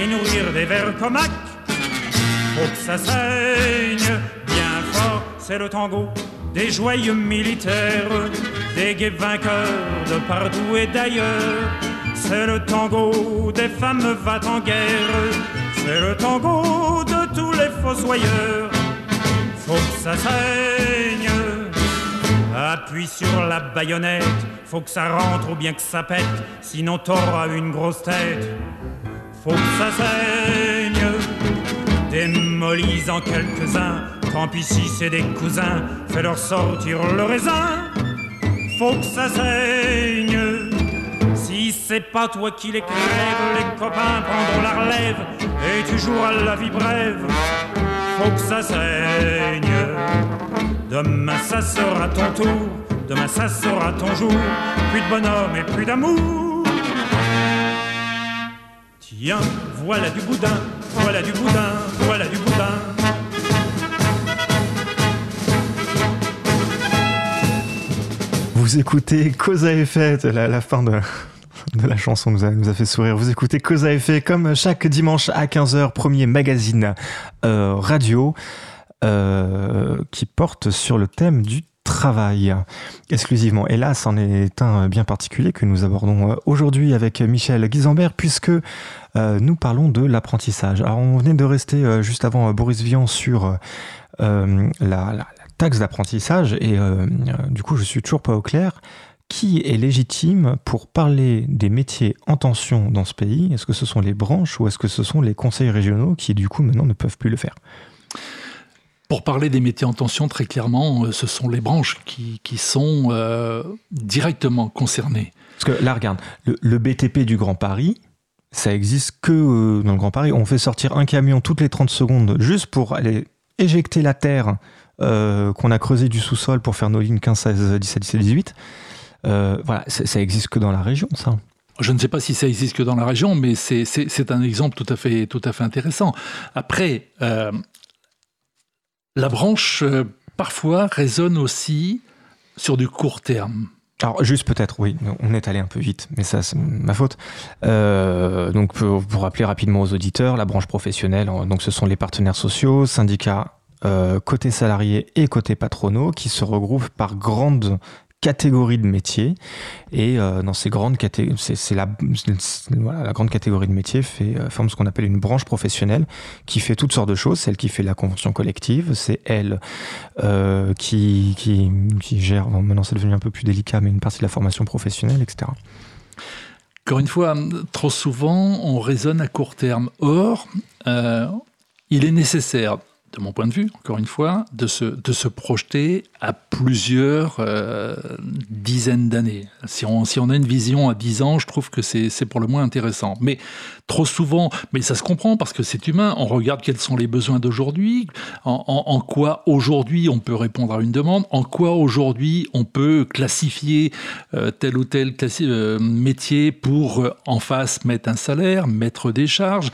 et nourrir des vers comac. Faut que ça saigne bien fort, c'est le tango des joyeux militaires, des gays vainqueurs de partout et d'ailleurs. C'est le tango des femmes va en guerre, c'est le tango de tous les fossoyeurs. Faut que ça saigne, appuie sur la baïonnette, faut que ça rentre ou bien que ça pète, sinon t'auras une grosse tête. Faut que ça saigne, démolis en quelques-uns, tant pis si c'est des cousins, fais-leur sortir le raisin. Faut que ça saigne. Si c'est pas toi qui les crèves, les copains prendront la relève et tu joueras la vie brève. Faut que ça saigne. Demain ça sera ton tour, demain ça sera ton jour. Plus de bonhomme et plus d'amour. Tiens, voilà du boudin, voilà du boudin, voilà du boudin. Vous écoutez Cause à effet, la, fin de, la chanson nous a, nous fait sourire. Vous écoutez Cause à effet comme chaque dimanche à 15h, premier magazine euh, radio euh, qui porte sur le thème du travail exclusivement. Et là, c'en est un bien particulier que nous abordons euh, aujourd'hui avec Michel Guisambert puisque nous parlons de l'apprentissage. Alors on venait de rester juste avant Boris Vian sur la, taxe d'apprentissage et euh, du coup je suis toujours pas au clair. Qui est légitime pour parler des métiers en tension dans ce pays? Est-ce que ce sont les branches ou est-ce que ce sont les conseils régionaux qui du coup maintenant ne peuvent plus le faire? Pour parler des métiers en tension, très clairement, ce sont les branches qui, qui sont euh, directement concernées. Parce que là, regarde, le, le BTP du Grand Paris, ça existe que euh, dans le Grand Paris. On fait sortir un camion toutes les 30 secondes juste pour aller éjecter la terre euh, qu'on a creusée du sous-sol pour faire nos lignes 15, 16, 17, 17, 18. Euh, voilà, ça existe que dans la région, ça. Je ne sais pas si ça existe que dans la région, mais c'est un exemple tout à fait, tout à fait intéressant. Après, euh, la branche, euh, parfois, résonne aussi sur du court terme. Alors juste peut-être, oui, on est allé un peu vite, mais ça c'est ma faute. Euh, donc pour, pour, rappeler rapidement aux auditeurs, la branche professionnelle, donc ce sont les partenaires sociaux, syndicats, euh, côté salariés et côté patronaux, qui se regroupent par grandes catégories de métiers. Et euh, dans ces grandes catégories, c'est la, la grande catégorie de métiers fait, euh, forme ce qu'on appelle une branche professionnelle qui fait toutes sortes de choses. Celle qui fait la convention collective, c'est elle qui, qui, gère, bon, maintenant c'est devenu un peu plus délicat, mais une partie de la formation professionnelle, etc. Encore une fois, trop souvent, on raisonne à court terme. Or, il est nécessaire de mon point de vue, encore une fois, de se, de se projeter à plusieurs euh, dizaines d'années. Si on, a une vision à 10 ans, je trouve que c'est pour le moins intéressant. Mais trop souvent, mais ça se comprend parce que c'est humain, on regarde quels sont les besoins d'aujourd'hui, en, quoi aujourd'hui on peut répondre à une demande, en quoi aujourd'hui on peut classifier euh, tel ou tel euh, métier pour en face mettre un salaire, mettre des charges,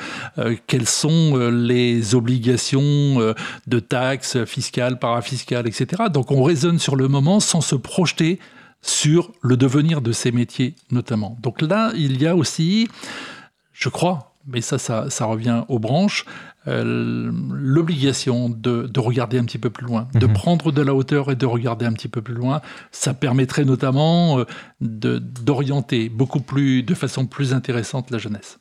quelles sont les obligations de taxes fiscales, parafiscales, etc. Donc on raisonne sur le moment sans se projeter sur le devenir de ces métiers notamment. Donc là, il y a aussi, je crois, mais ça, ça, ça revient aux branches, euh, l'obligation de, de, regarder un petit peu plus loin, de mmh. prendre de la hauteur et de regarder un petit peu plus loin. Ça permettrait notamment euh, d'orienter beaucoup plus, de façon plus intéressante la jeunesse.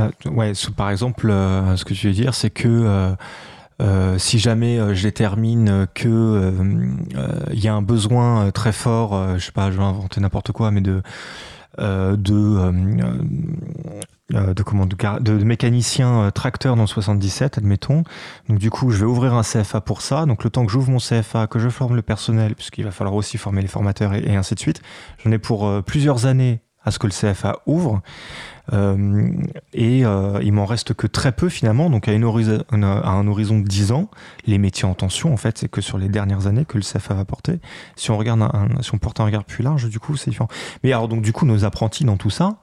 Euh, ouais, par exemple, euh, ce que je veux dire, c'est que euh, euh, si jamais euh, je détermine que il euh, y a un besoin très fort, je sais pas, je vais inventer n'importe quoi, mais de de de, de, de, mécanicien tracteur dans le 77, admettons. Donc du coup, je vais ouvrir un CFA pour ça. Donc le temps que j'ouvre mon CFA, que je forme le personnel, puisqu'il va falloir aussi former les formateurs et, et ainsi de suite, j'en ai pour plusieurs années à ce que le CFA ouvre. Euh, et euh, il m'en reste que très peu finalement, donc à, horizon, à un horizon de 10 ans, les métiers en tension, en fait, c'est que sur les dernières années que le CFA va porter. Si on regarde si on porte un regard plus large, du coup, c'est différent. Mais alors, donc, du coup, nos apprentis dans tout ça,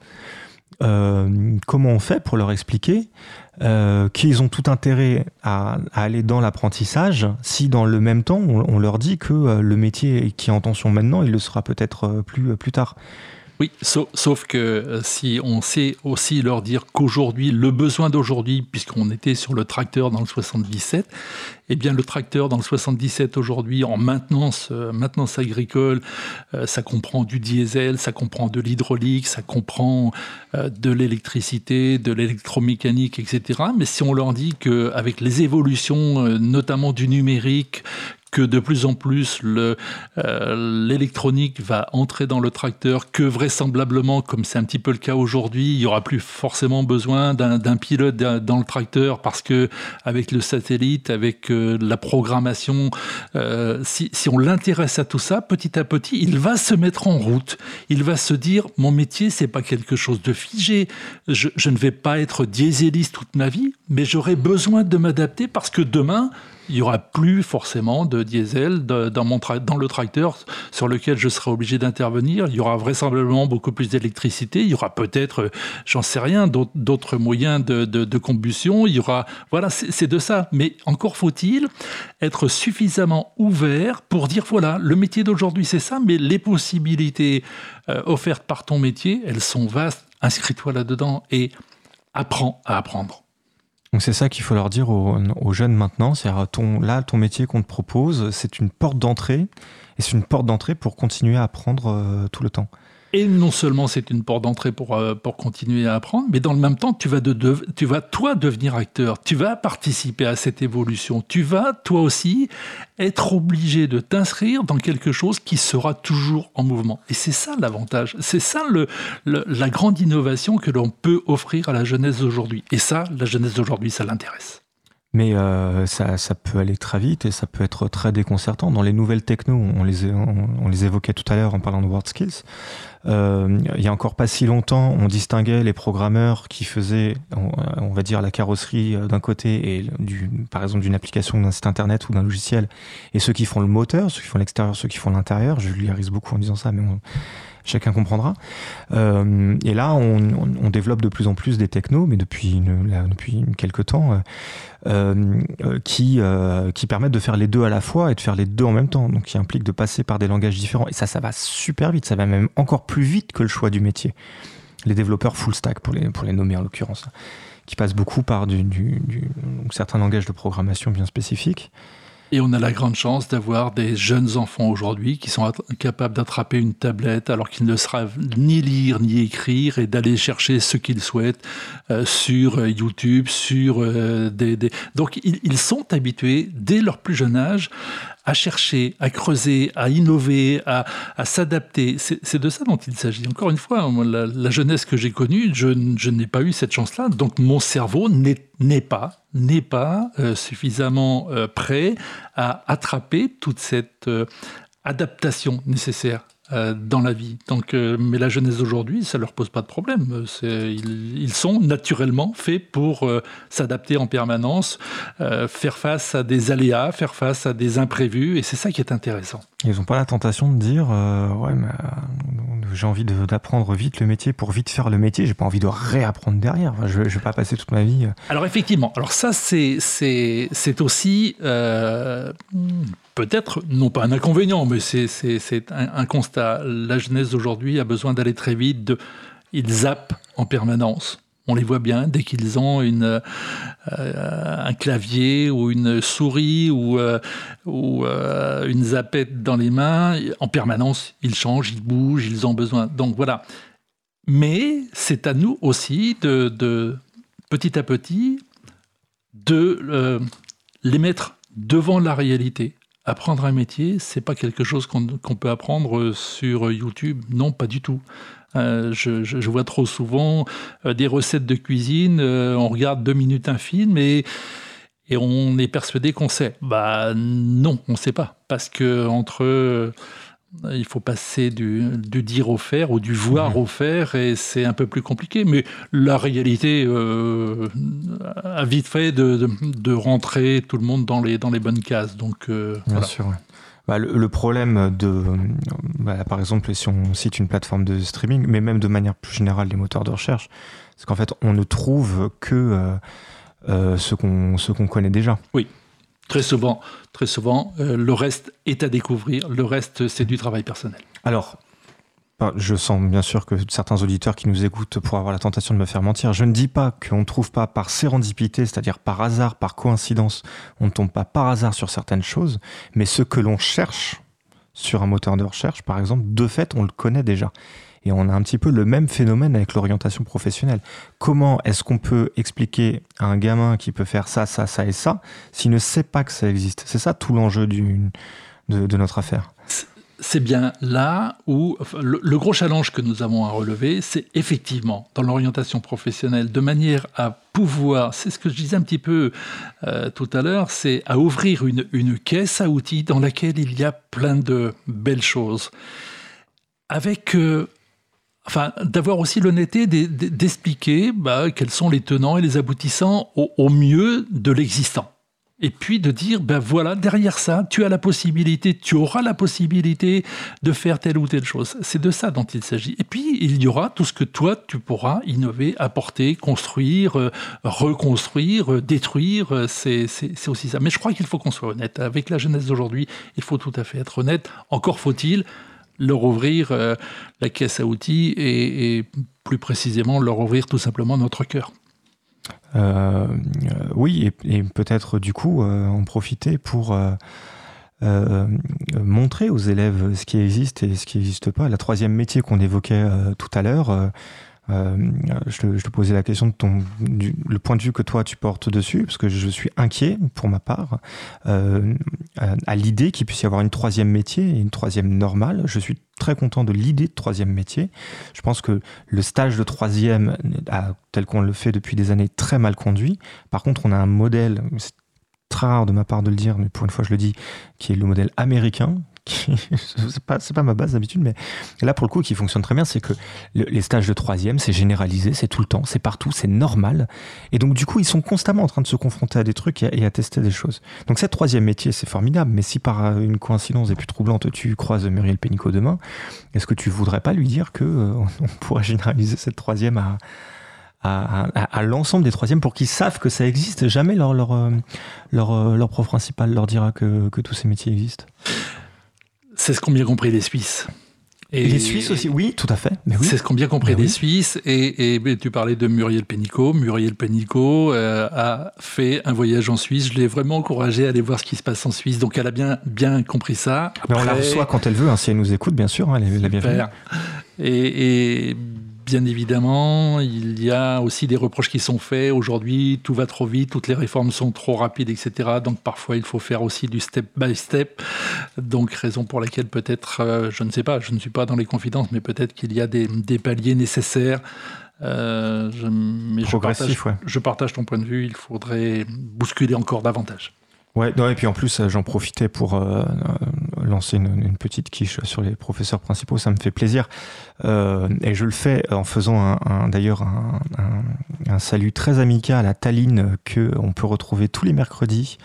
euh, comment on fait pour leur expliquer qu'ils ont tout intérêt à, aller dans l'apprentissage si dans le même temps on, on leur dit que le métier qui est en tension maintenant, il le sera peut-être plus, plus tard? Oui, sauf, que euh, si on sait aussi leur dire qu'aujourd'hui, le besoin d'aujourd'hui, puisqu'on était sur le tracteur dans le 77, eh bien le tracteur dans le 77 aujourd'hui en maintenance, euh, maintenance agricole, euh, ça comprend du diesel, ça comprend de l'hydraulique, ça comprend de l'électricité, de l'électromécanique, etc. Mais si on leur dit qu'avec les évolutions, notamment du numérique, que de plus en plus euh, l'électronique va entrer dans le tracteur, que vraisemblablement, comme c'est un petit peu le cas aujourd'hui, il y aura plus forcément besoin d'un pilote dans le tracteur parce que avec le satellite, avec euh, la programmation, euh, si, on l'intéresse à tout ça, petit à petit, il va se mettre en route. Il va se dire mon métier, c'est pas quelque chose de figé. Je, je ne vais pas être dieseliste toute ma vie, mais j'aurai besoin de m'adapter parce que demain, il y aura plus forcément de diesel dans, mon dans le tracteur sur lequel je serai obligé d'intervenir. Il y aura vraisemblablement beaucoup plus d'électricité. Il y aura peut-être, euh, j'en sais rien, d'autres moyens de, de, combustion. Il y aura, voilà, c'est de ça. Mais encore faut-il être suffisamment ouvert pour dire voilà, le métier d'aujourd'hui c'est ça, mais les possibilités euh, offertes par ton métier, elles sont vastes. Inscris-toi là-dedans et apprends à apprendre. Donc c'est ça qu'il faut leur dire aux, jeunes maintenant, c'est ton là ton métier qu'on te propose, c'est une porte d'entrée et c'est une porte d'entrée pour continuer à apprendre euh, tout le temps. Et non seulement c'est une porte d'entrée pour, euh, pour continuer à apprendre, mais dans le même temps, tu vas, tu vas toi devenir acteur, tu vas participer à cette évolution, tu vas toi aussi être obligé de t'inscrire dans quelque chose qui sera toujours en mouvement. Et c'est ça l'avantage, c'est ça le, la grande innovation que l'on peut offrir à la jeunesse d'aujourd'hui. Et ça, la jeunesse d'aujourd'hui, ça l'intéresse. Mais euh, ça, ça, peut aller très vite et ça peut être très déconcertant. Dans les nouvelles techno, on les, on, les évoquait tout à l'heure en parlant de WordSkills. Euh, il y a encore pas si longtemps, on distinguait les programmeurs qui faisaient, on, va dire, la carrosserie euh, d'un côté et du, par exemple d'une application d'un site internet ou d'un logiciel, et ceux qui font le moteur, ceux qui font l'extérieur, ceux qui font l'intérieur. Je vulgarise beaucoup en disant ça, mais on, chacun comprendra. Euh, et là, on, développe de plus en plus des technos, mais depuis, quelques temps, euh, euh, qui, permettent de faire les deux à la fois et de faire les deux en même temps. Donc, qui implique de passer par des langages différents. Et ça, ça va super vite. Ça va même encore plus vite que le choix du métier. Les développeurs full stack, pour les, pour nommer en l'occurrence, qui passent beaucoup par certains langages de programmation bien spécifiques. Et on a la grande chance d'avoir des jeunes enfants aujourd'hui qui sont capables d'attraper une tablette alors qu'ils ne savent ni lire ni écrire et d'aller chercher ce qu'ils souhaitent euh, sur euh, YouTube, sur euh, des, des, Donc ils, ils sont habitués dès leur plus jeune âge à chercher, à creuser, à innover, à, s'adapter. C'est de ça dont il s'agit. Encore une fois, la, jeunesse que j'ai connue, je, n'ai pas eu cette chance-là. Donc mon cerveau n'est pas, n'est pas euh, suffisamment euh, prêt à attraper toute cette euh, adaptation nécessaire euh, dans la vie. Donc, euh, mais la jeunesse d'aujourd'hui, ça leur pose pas de problème. Ils, ils, sont naturellement faits pour euh, s'adapter en permanence, faire face à des aléas, faire face à des imprévus, et c'est ça qui est intéressant. Ils n'ont pas la tentation de dire ouais, j'ai envie d'apprendre vite le métier pour vite faire le métier. J'ai pas envie de réapprendre derrière. Enfin, je, ne vais pas passer toute ma vie. Alors effectivement. Alors ça, c'est c'est aussi peut-être, non pas un inconvénient, mais c'est un, constat. La jeunesse d'aujourd'hui a besoin d'aller très vite, de, ils zappent en permanence. On les voit bien dès qu'ils ont euh, un clavier ou une souris ou, euh, euh, une zapette dans les mains. En permanence, ils changent, ils bougent, ils ont besoin. Donc voilà. Mais c'est à nous aussi de, petit à petit de les mettre devant la réalité apprendre un métier, c'est pas quelque chose qu'on qu peut apprendre sur YouTube. Non, pas du tout. Euh, je, je, vois trop souvent euh, des recettes de cuisine, euh, on regarde deux minutes un film et, et on est persuadé qu'on sait. Bah non, on ne sait pas. Parce que entre il faut passer du, du, dire au faire ou du voir mmh. au faire et c'est un peu plus compliqué. Mais la réalité a vite fait de, de, rentrer tout le monde dans les, dans les bonnes cases. Donc, Bien sûr. Bah, le, problème de, bah, par exemple, si on cite une plateforme de streaming, mais même de manière plus générale les moteurs de recherche, c'est qu'en fait, on ne trouve que euh, euh, ce qu'on ce qu'on connaît déjà. Oui, très souvent, très souvent, euh, le reste est à découvrir. Le reste, c'est du travail personnel. Alors, je sens bien sûr que certains auditeurs qui nous écoutent pourraient avoir la tentation de me faire mentir. Je ne dis pas qu'on ne trouve pas par sérendipité, c'est-à-dire par hasard, par coïncidence, on ne tombe pas par hasard sur certaines choses, mais ce que l'on cherche sur un moteur de recherche, par exemple, de fait, on le connaît déjà. Et on a un petit peu le même phénomène avec l'orientation professionnelle. Comment est-ce qu'on peut expliquer à un gamin qui peut faire ça, ça, ça et ça, s'il ne sait pas que ça existe? C'est ça tout l'enjeu de, notre affaire c'est bien là où le, gros challenge que nous avons à relever, c'est effectivement dans l'orientation professionnelle, de manière à pouvoir, c'est ce que je disais un petit peu euh, tout à l'heure, c'est à ouvrir une, une, caisse à outils dans laquelle il y a plein de belles choses. Avec euh, enfin, d'avoir aussi l'honnêteté d'expliquer bah, quels sont les tenants et les aboutissants au mieux de l'existant et puis de dire, ben voilà, derrière ça, tu as la possibilité, tu auras la possibilité de faire telle ou telle chose. C'est de ça dont il s'agit. Et puis, il y aura tout ce que toi, tu pourras innover, apporter, construire, euh, reconstruire, euh, détruire. Euh, c'est aussi ça. Mais je crois qu'il faut qu'on soit honnête. Avec la jeunesse d'aujourd'hui, il faut tout à fait être honnête. Encore faut-il leur ouvrir la caisse à outils et, plus précisément leur ouvrir tout simplement notre cœur. Euh, oui, et, peut-être du coup euh, en profiter pour euh, montrer aux élèves ce qui existe et ce qui n'existe pas. La troisième métier qu'on évoquait tout à l'heure, euh, je, te, posais la question de ton, du, le point de vue que toi tu portes dessus, parce que je suis inquiet pour ma part euh, à l'idée qu'il puisse y avoir une troisième métier une troisième normale. Je suis très content de l'idée de troisième métier. Je pense que le stage de troisième, tel qu'on le fait depuis des années, très mal conduit. Par contre, on a un modèle, très rare de ma part de le dire, mais pour une fois je le dis, qui est le modèle américain, *laughs* c'est pas, pas ma base d'habitude, mais là pour le coup qui fonctionne très bien, c'est que les stages de troisième, c'est généralisé, c'est tout le temps, c'est partout, c'est normal. Et donc du coup, ils sont constamment en train de se confronter à des trucs et à, tester des choses. Donc cette troisième métier, c'est formidable, mais si par une coïncidence et plus troublante, tu croises Muriel Pénicaud demain, est-ce que tu voudrais pas lui dire que euh, *laughs* pourrait généraliser cette troisième à, l'ensemble des troisièmes pour qu'ils savent que ça existe? Jamais leur, euh, euh, prof principal leur dira que tous ces métiers existent. C'est ce qu'ont bien compris les Suisses. Et les Suisses aussi, oui, tout à fait. C'est ce qu'ont bien compris les Suisses. Et, tu parlais de Muriel Pénicaud. Muriel Pénicaud euh, a fait un voyage en Suisse. Je l'ai vraiment encouragée à aller voir ce qui se passe en Suisse. Donc elle a bien, bien compris ça. Mais on la reçoit quand elle veut, hein, si elle nous écoute, bien sûr. Hein, elle est la bienvenue. Et, et Bien évidemment, il y a aussi des reproches qui sont faits. Aujourd'hui, tout va trop vite, toutes les réformes sont trop rapides, etc. Donc parfois, il faut faire aussi du step by step. Donc raison pour laquelle peut-être, euh, je ne sais pas, je ne suis pas dans les confidences, mais peut-être qu'il y a des, paliers nécessaires. Euh, je, mais je partage, je partage ton point de vue. Il faudrait bousculer encore davantage. Ouais, et puis en plus, j'en profitais pour euh, lancer une, petite quiche sur les professeurs principaux, ça me fait plaisir. Euh, et je le fais en faisant un, d'ailleurs un, salut très amical à Tallinn que on peut retrouver tous les mercredis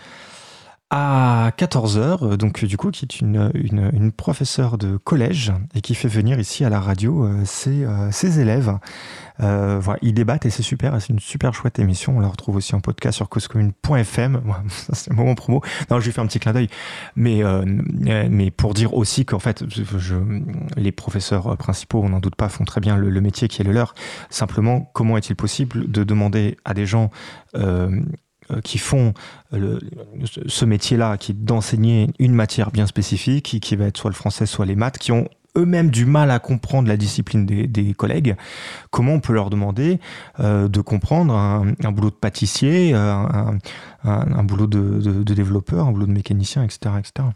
à 14h, donc du coup qui est une, une, une, professeure de collège et qui fait venir ici à la radio euh, ses, euh, ses, élèves. Euh, voilà, ils débattent et c'est super, c'est une super chouette émission. On la retrouve aussi en podcast sur causecommune.fm. *laughs* c'est un moment promo. Non, je lui fais un petit clin d'œil, mais euh, mais pour dire aussi qu'en fait, je, les professeurs principaux, on n'en doute pas, font très bien le, le, métier qui est le leur. Simplement, comment est-il possible de demander à des gens euh, euh, qui font le, ce métier-là, qui d'enseigner une matière bien spécifique, qui, va être soit le français, soit les maths, qui ont eux-mêmes du mal à comprendre la discipline des, collègues, comment on peut leur demander euh, de comprendre un, boulot de pâtissier, euh, un, boulot de, de, de, développeur, un boulot de mécanicien, etc. etc.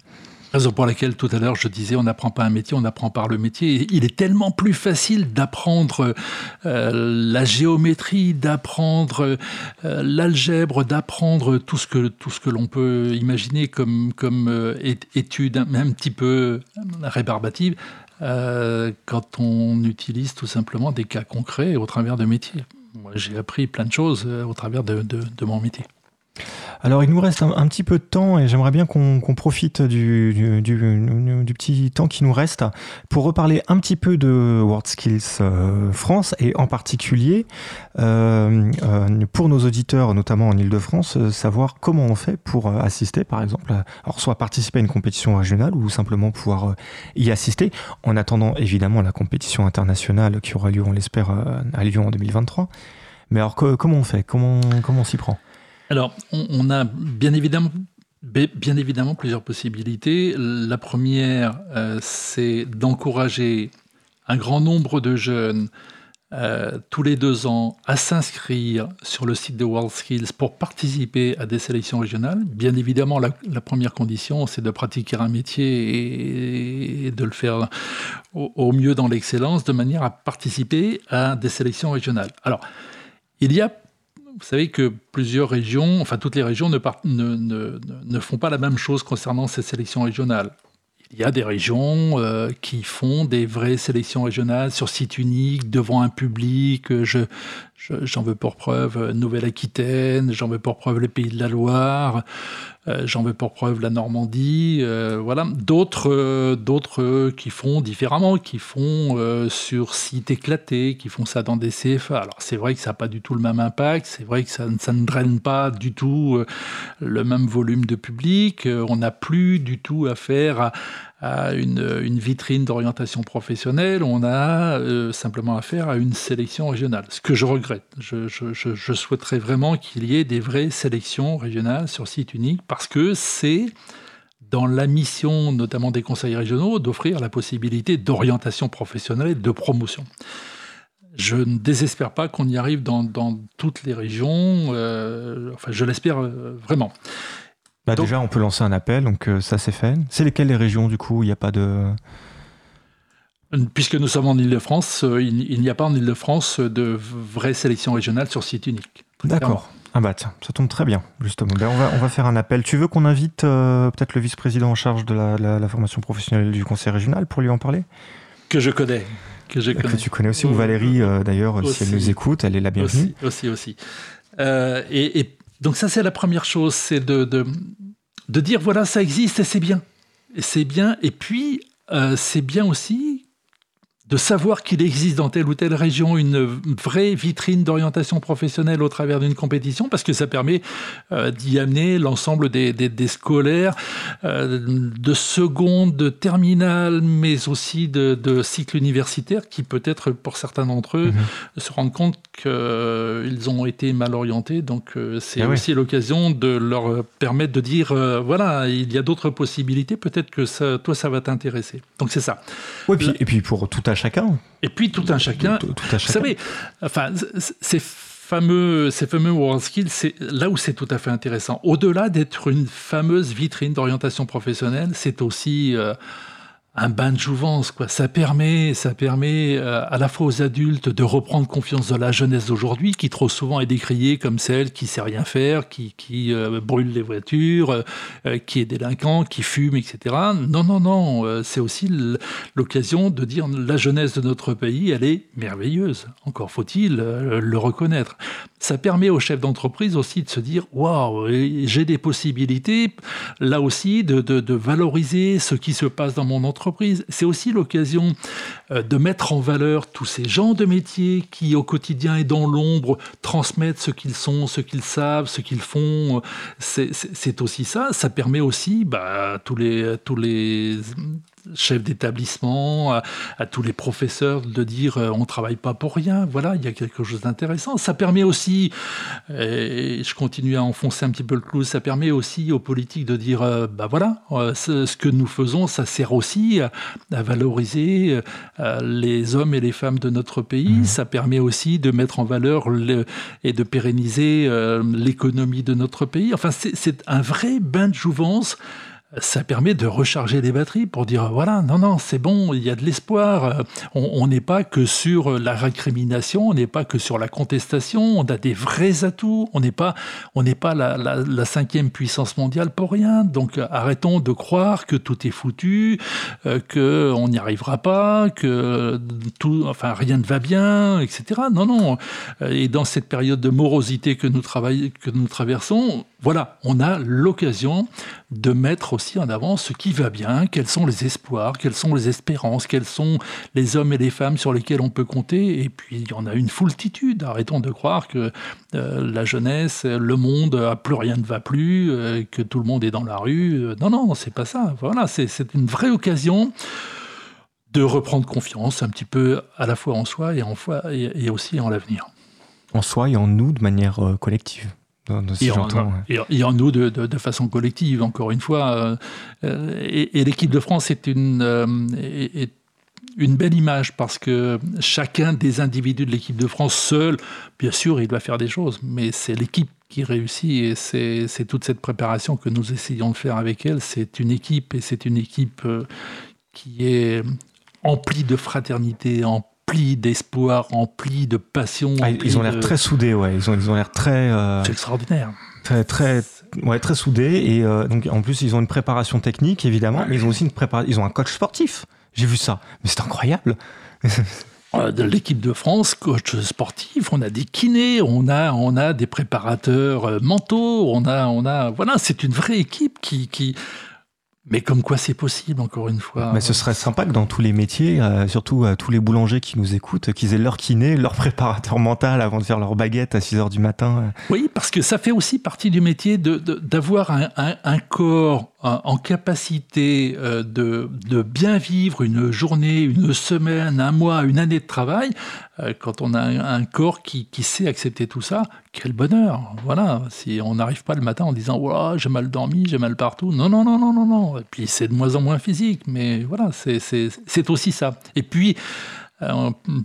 Raison pour laquelle tout à l'heure je disais on n'apprend pas un métier, on apprend par le métier. Il est tellement plus facile d'apprendre euh, la géométrie, d'apprendre euh, l'algèbre, d'apprendre tout ce que tout ce que l'on peut imaginer comme comme euh, étude un, un, petit peu rébarbative quand on utilise tout simplement des cas concrets au travers de métiers. Moi, j'ai appris plein de choses au travers de, de, de mon métier. Alors, il nous reste un, petit peu de temps et j'aimerais bien qu'on profite du, petit temps qui nous reste pour reparler un petit peu de WorldSkills euh, France et en particulier euh, euh, pour nos auditeurs, notamment en Ile-de-France, savoir comment on fait pour assister, par exemple, alors soit participer à une compétition régionale ou simplement pouvoir y assister, en attendant évidemment la compétition internationale qui aura lieu, on l'espère, à Lyon en 2023. Mais alors, comment on fait? Comment, comment on s'y prend? Alors, on, a bien évidemment, bien évidemment plusieurs possibilités. La première, euh, c'est d'encourager un grand nombre de jeunes euh, tous les deux ans à s'inscrire sur le site de WorldSkills pour participer à des sélections régionales. Bien évidemment, la, première condition, c'est de pratiquer un métier et, de le faire au, au mieux dans l'excellence, de manière à participer à des sélections régionales. Alors, il y a vous savez que plusieurs régions, enfin toutes les régions ne, ne, ne, font pas la même chose concernant ces sélections régionales. Il y a des régions euh, qui font des vraies sélections régionales sur site unique, devant un public. Je, j'en veux pour preuve Nouvelle-Aquitaine, j'en veux pour preuve les Pays de la Loire, euh, j'en veux pour preuve la Normandie, euh, voilà. D'autres, euh, d'autres qui font différemment, qui font sur sites éclatés, qui font ça dans des CFA. Alors c'est vrai que ça n'a pas du tout le même impact, c'est vrai que ça, ça, ne draine pas du tout le même volume de public, on n'a plus du tout affaire à, une, vitrine d'orientation professionnelle, on a euh, simplement affaire à une sélection régionale. Ce que je regrette. Je, souhaiterais vraiment qu'il y ait des vraies sélections régionales sur site unique parce que c'est dans la mission notamment des conseils régionaux d'offrir la possibilité d'orientation professionnelle et de promotion. Je ne désespère pas qu'on y arrive dans, dans toutes les régions, euh, enfin je l'espère euh, vraiment. Bah déjà, on peut lancer un appel, donc euh, ça c'est fait. C'est lesquelles les régions du coup Il n'y a pas de. Puisque nous sommes en Ile-de-France, euh, il, n'y a pas en Ile-de-France de vraie sélection régionale sur site unique. D'accord. Ah bah tiens, ça tombe très bien, justement. Ben, on, va, on va faire un appel. Tu veux qu'on invite euh, peut-être le vice-président en charge de la, formation professionnelle du conseil régional pour lui en parler? Que je connais. Que, je connais. que tu connais aussi, ou Valérie d'ailleurs, si elle nous écoute, elle est la bienvenue. Aussi, aussi. aussi. et, et donc ça, c'est la première chose, c'est de, de, dire, voilà, ça existe et c'est bien. Et c'est bien. Et puis, euh, c'est bien aussi de savoir qu'il existe dans telle ou telle région une vraie vitrine d'orientation professionnelle au travers d'une compétition, parce que ça permet euh, d'y amener l'ensemble des, des, des, scolaires euh, de seconde, de terminale, mais aussi de, de cycle universitaire, qui peut-être pour certains d'entre eux mmh. se rendent compte qu'ils ont été mal orientés. Donc euh, c'est ah aussi oui. l'occasion de leur permettre de dire, voilà, il y a d'autres possibilités, peut-être que ça, toi ça va t'intéresser. Donc c'est ça. Oui, puis, et puis pour tout un chacun. Et puis tout un chacun. Tout, tout à chacun. Vous savez, enfin, c'est fameux, ces fameux World Skills, c'est là où c'est tout à fait intéressant. Au-delà d'être une fameuse vitrine d'orientation professionnelle, c'est aussi euh, un bain de jouvence. Quoi. Ça permet, ça permet euh, à la fois aux adultes de reprendre confiance dans la jeunesse d'aujourd'hui, qui trop souvent est décriée comme celle qui sait rien faire, qui, qui euh, brûle les voitures, euh, qui est délinquant, qui fume, etc. Non, non, non. C'est aussi l'occasion de dire la jeunesse de notre pays, elle est merveilleuse. Encore faut-il le reconnaître. Ça permet aux chefs d'entreprise aussi de se dire waouh, j'ai des possibilités. Là aussi, de, de valoriser ce qui se passe dans mon entreprise c'est aussi l'occasion euh, de mettre en valeur tous ces gens de métier qui, au quotidien et dans l'ombre, transmettent ce qu'ils sont, ce qu'ils savent, ce qu'ils font. C'est aussi ça. Ça permet aussi bah, tous les, tous les chefs d'établissement, à, à, tous les professeurs de dire euh, on travaille pas pour rien. Voilà, il y a quelque chose d'intéressant. Ça permet aussi, et je continue à enfoncer un petit peu le clou, ça permet aussi aux politiques de dire euh, bah voilà, euh, ce, ce, que nous faisons, ça sert aussi à, à valoriser euh, les hommes et les femmes de notre pays. Mmh. Ça permet aussi de mettre en valeur le, et de pérenniser l'économie de notre pays. Enfin, c'est un vrai bain de jouvence ça permet de recharger les batteries pour dire voilà, non, non, c'est bon, il y a de l'espoir. On n'est pas que sur la récrimination, on n'est pas que sur la contestation, on a des vrais atouts. On n'est pas, on pas la, cinquième puissance mondiale pour rien. Donc arrêtons de croire que tout est foutu, euh, que on n'y arrivera pas, que tout, enfin rien ne va bien, etc. Non, non. Et dans cette période de morosité que nous, que nous traversons, voilà, on a l'occasion de mettre en avant ce qui va bien, quels sont les espoirs, quelles sont les espérances, quels sont les hommes et les femmes sur lesquels on peut compter. Et puis, il y en a une foultitude. Arrêtons de croire que euh, la jeunesse, le monde, plus rien ne va plus, euh, que tout le monde est dans la rue. Euh, non, non, c'est pas ça. Voilà, c'est une vraie occasion de reprendre confiance un petit peu à la fois en soi et aussi en l'avenir. En soi et en nous de manière collective et, en, nous de, façon collective, encore une fois. Euh, et, l'équipe de France est une, euh, est, une belle image parce que chacun des individus de l'équipe de France seul, bien sûr, il doit faire des choses, mais c'est l'équipe qui réussit et c'est toute cette préparation que nous essayons de faire avec elle. C'est une équipe et c'est une équipe euh, qui est emplie de fraternité, emplie remplis d'espoir, remplis de passion. Ah, ils ont l'air très soudés, ouais. Ils ont, ils ont l'air très. Euh, c'est extraordinaire. Très, très, ouais, très soudés. Et euh, donc, en plus, ils ont une préparation technique, évidemment, mais ils ont aussi une préparation. Ils ont un coach sportif. J'ai vu ça. Mais c'est incroyable. *laughs* Euh, de l'équipe de France, coach sportif, on a des kinés, on a, on a des préparateurs mentaux, on a, on a, voilà, c'est une vraie équipe qui, qui, mais comme quoi c'est possible, encore une fois. Mais ce serait sympa que dans tous les métiers, euh, surtout euh, tous les boulangers qui nous écoutent, qu'ils aient leur kiné, leur *laughs* préparateur mental avant de faire leur baguette à 6 heures du matin. Oui, parce que ça fait aussi partie du métier d'avoir de, un, un, corps en capacité euh, de, de, bien vivre une journée, une semaine, un mois, une année de travail, euh, quand on a un, corps qui, qui, sait accepter tout ça, quel bonheur Voilà, si on n'arrive pas le matin en disant oh, j'ai mal dormi, j'ai mal partout. Non, non, non, non, non, non. Et puis c'est de moins en moins physique, mais voilà, c'est aussi ça. Et puis,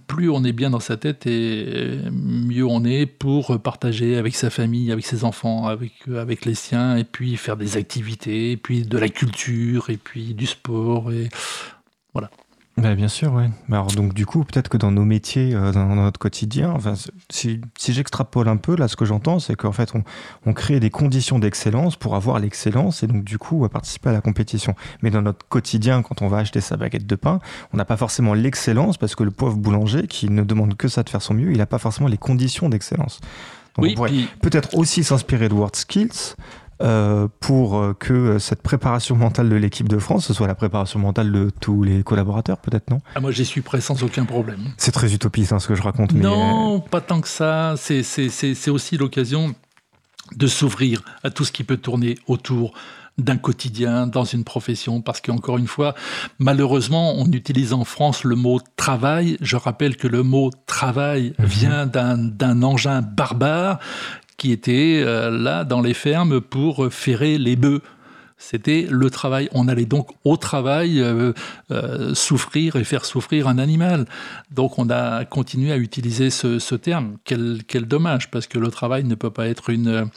plus on est bien dans sa tête et mieux on est pour partager avec sa famille, avec ses enfants, avec, avec les siens, et puis faire des activités, et puis de la culture, et puis du sport, et. Bah, bien sûr, oui. Alors, donc, du coup, peut-être que dans nos métiers, euh, dans, notre quotidien, enfin, si, si j'extrapole un peu, là, ce que j'entends, c'est qu'en fait, on, on, crée des conditions d'excellence pour avoir l'excellence et donc, du coup, participer à la compétition. Mais dans notre quotidien, quand on va acheter sa baguette de pain, on n'a pas forcément l'excellence parce que le pauvre boulanger qui ne demande que ça de faire son mieux, il n'a pas forcément les conditions d'excellence. oui, peut-être aussi s'inspirer de WorldSkills euh, pour euh, que cette préparation mentale de l'équipe de France, ce soit la préparation mentale de tous les collaborateurs, peut-être, non? Ah, Moi, j'y suis prêt sans aucun problème. C'est très utopiste hein, ce que je raconte. Mais... Non, pas tant que ça. C'est aussi l'occasion de s'ouvrir à tout ce qui peut tourner autour d'un quotidien dans une profession parce qu'encore une fois malheureusement on utilise en France le mot travail je rappelle que le mot travail mhm. vient d'un engin barbare qui était euh, là dans les fermes pour ferrer les bœufs. C'était le travail. On allait donc au travail euh, euh, souffrir et faire souffrir un animal. Donc on a continué à utiliser ce, terme. Quel, quel, dommage, parce que le travail ne peut pas être une,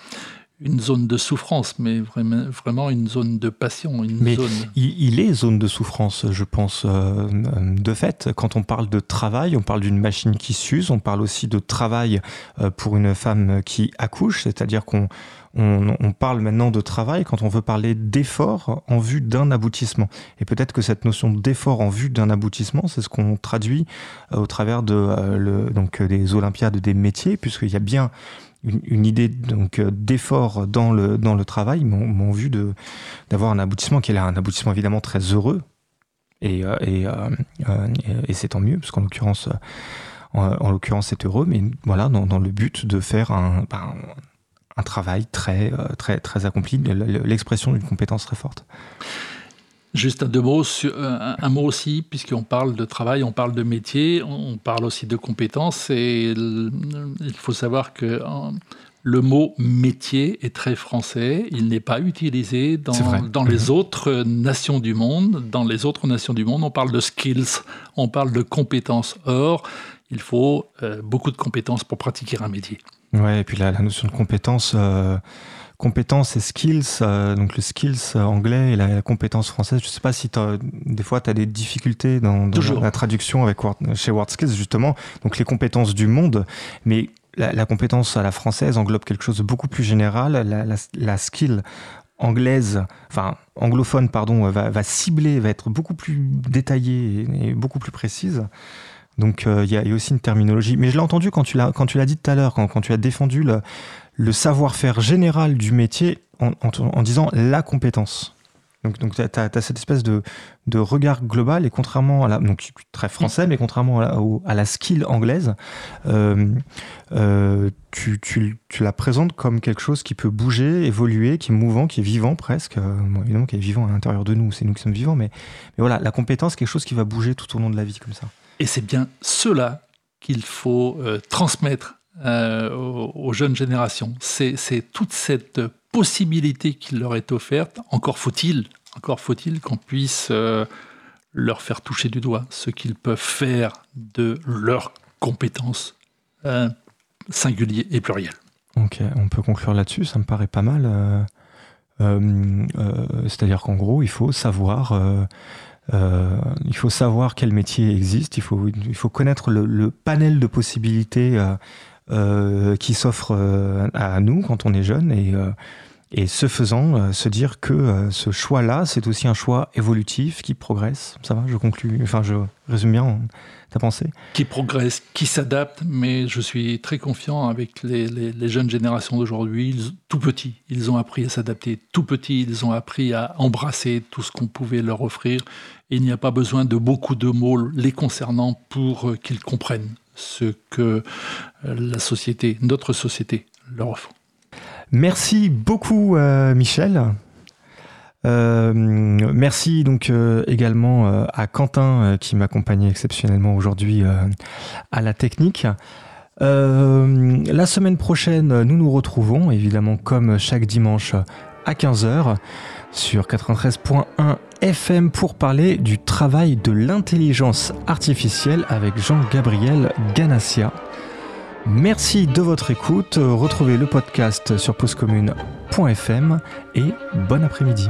une zone de souffrance, mais vraiment, vraiment une zone de passion. Une mais zone... il, est zone de souffrance, je pense, euh, de fait. Quand on parle de travail, on parle d'une machine qui s'use, on parle aussi de travail euh, pour une femme qui accouche, c'est-à-dire qu'on on, parle maintenant de travail quand on veut parler d'effort en vue d'un aboutissement. Et peut-être que cette notion d'effort en vue d'un aboutissement, c'est ce qu'on traduit euh, au travers de, le, donc, des Olympiades des métiers, puisqu'il y a bien une, idée donc euh, d'effort dans le dans le travail m'ont vu d'avoir un aboutissement qui est là un aboutissement évidemment très heureux. Et euh, euh, et, et c'est tant mieux parce qu'en l'occurrence en, l'occurrence c'est heureux. Mais voilà dans, dans, le but de faire un ben, un travail très très très accompli l'expression d'une compétence très forte Juste deux mots un, mot aussi, puisqu'on parle de travail, on parle de métier, on parle aussi de compétences. Et il faut savoir que le mot métier est très français. Il n'est pas utilisé dans, dans les mhm. autres nations du monde. Dans les autres nations du monde, on parle de skills, on parle de compétences. Or, il faut euh, beaucoup de compétences pour pratiquer un métier. Ouais, et puis la, la notion de compétence. Euh, compétences et skills, euh, donc le skills anglais et la, compétence française. Je sais pas si des fois tu as des difficultés dans, la traduction avec chez WordSkills justement, donc les compétences du monde, mais la, compétence à la française englobe quelque chose de beaucoup plus général. La, skill anglaise, enfin anglophone, pardon, va, cibler, va être beaucoup plus détaillée et, beaucoup plus précise. Donc euh, il y, a aussi une terminologie. Mais je l'ai entendu quand tu l'as dit tout à l'heure, quand, tu as défendu le, le savoir-faire général du métier en, disant la compétence. Donc, tu as, cette espèce de, regard global et contrairement à la. Donc, très français, mais contrairement à la, skill anglaise, euh, euh, tu, la présentes comme quelque chose qui peut bouger, évoluer, qui est mouvant, qui est vivant presque. Euh, évidemment, qui est vivant à l'intérieur de nous, c'est nous qui sommes vivants, mais voilà, la compétence, quelque chose qui va bouger tout au long de la vie comme ça. Et c'est bien cela qu'il faut transmettre euh, aux, jeunes générations. C'est toute cette possibilité qui leur est offerte. Encore faut-il, encore faut-il qu'on puisse euh, leur faire toucher du doigt ce qu'ils peuvent faire de leurs compétences euh, singuliers et plurielles. Ok, on peut conclure là-dessus, ça me paraît pas mal. C'est-à-dire qu'en gros, il faut savoir. il faut savoir quel métier existe, il faut, il faut connaître le, panel de possibilités euh, qui s'offre euh, à nous quand on est jeune et, euh, et ce faisant, se dire que ce choix-là, c'est aussi un choix évolutif qui progresse. Ça va, je conclue, enfin je résume bien ta pensée. Qui progresse, qui s'adapte, mais je suis très confiant avec les, les, jeunes générations d'aujourd'hui. Tout petits, ils ont appris à s'adapter. Tout petits, ils ont appris à embrasser tout ce qu'on pouvait leur offrir. il n'y a pas besoin de beaucoup de mots les concernant pour qu'ils comprennent ce que euh, la société, notre société, leur offre. Merci beaucoup, euh, Michel. Euh, merci donc également à Quentin qui m'accompagnait exceptionnellement aujourd'hui à la technique. la semaine prochaine, nous nous retrouvons évidemment comme chaque dimanche à 15h sur 93.1 FM pour parler du travail de l'intelligence artificielle avec Jean-Gabriel Ganassia. Merci de votre écoute. Retrouvez le podcast sur pausecommune.fm et bon après-midi.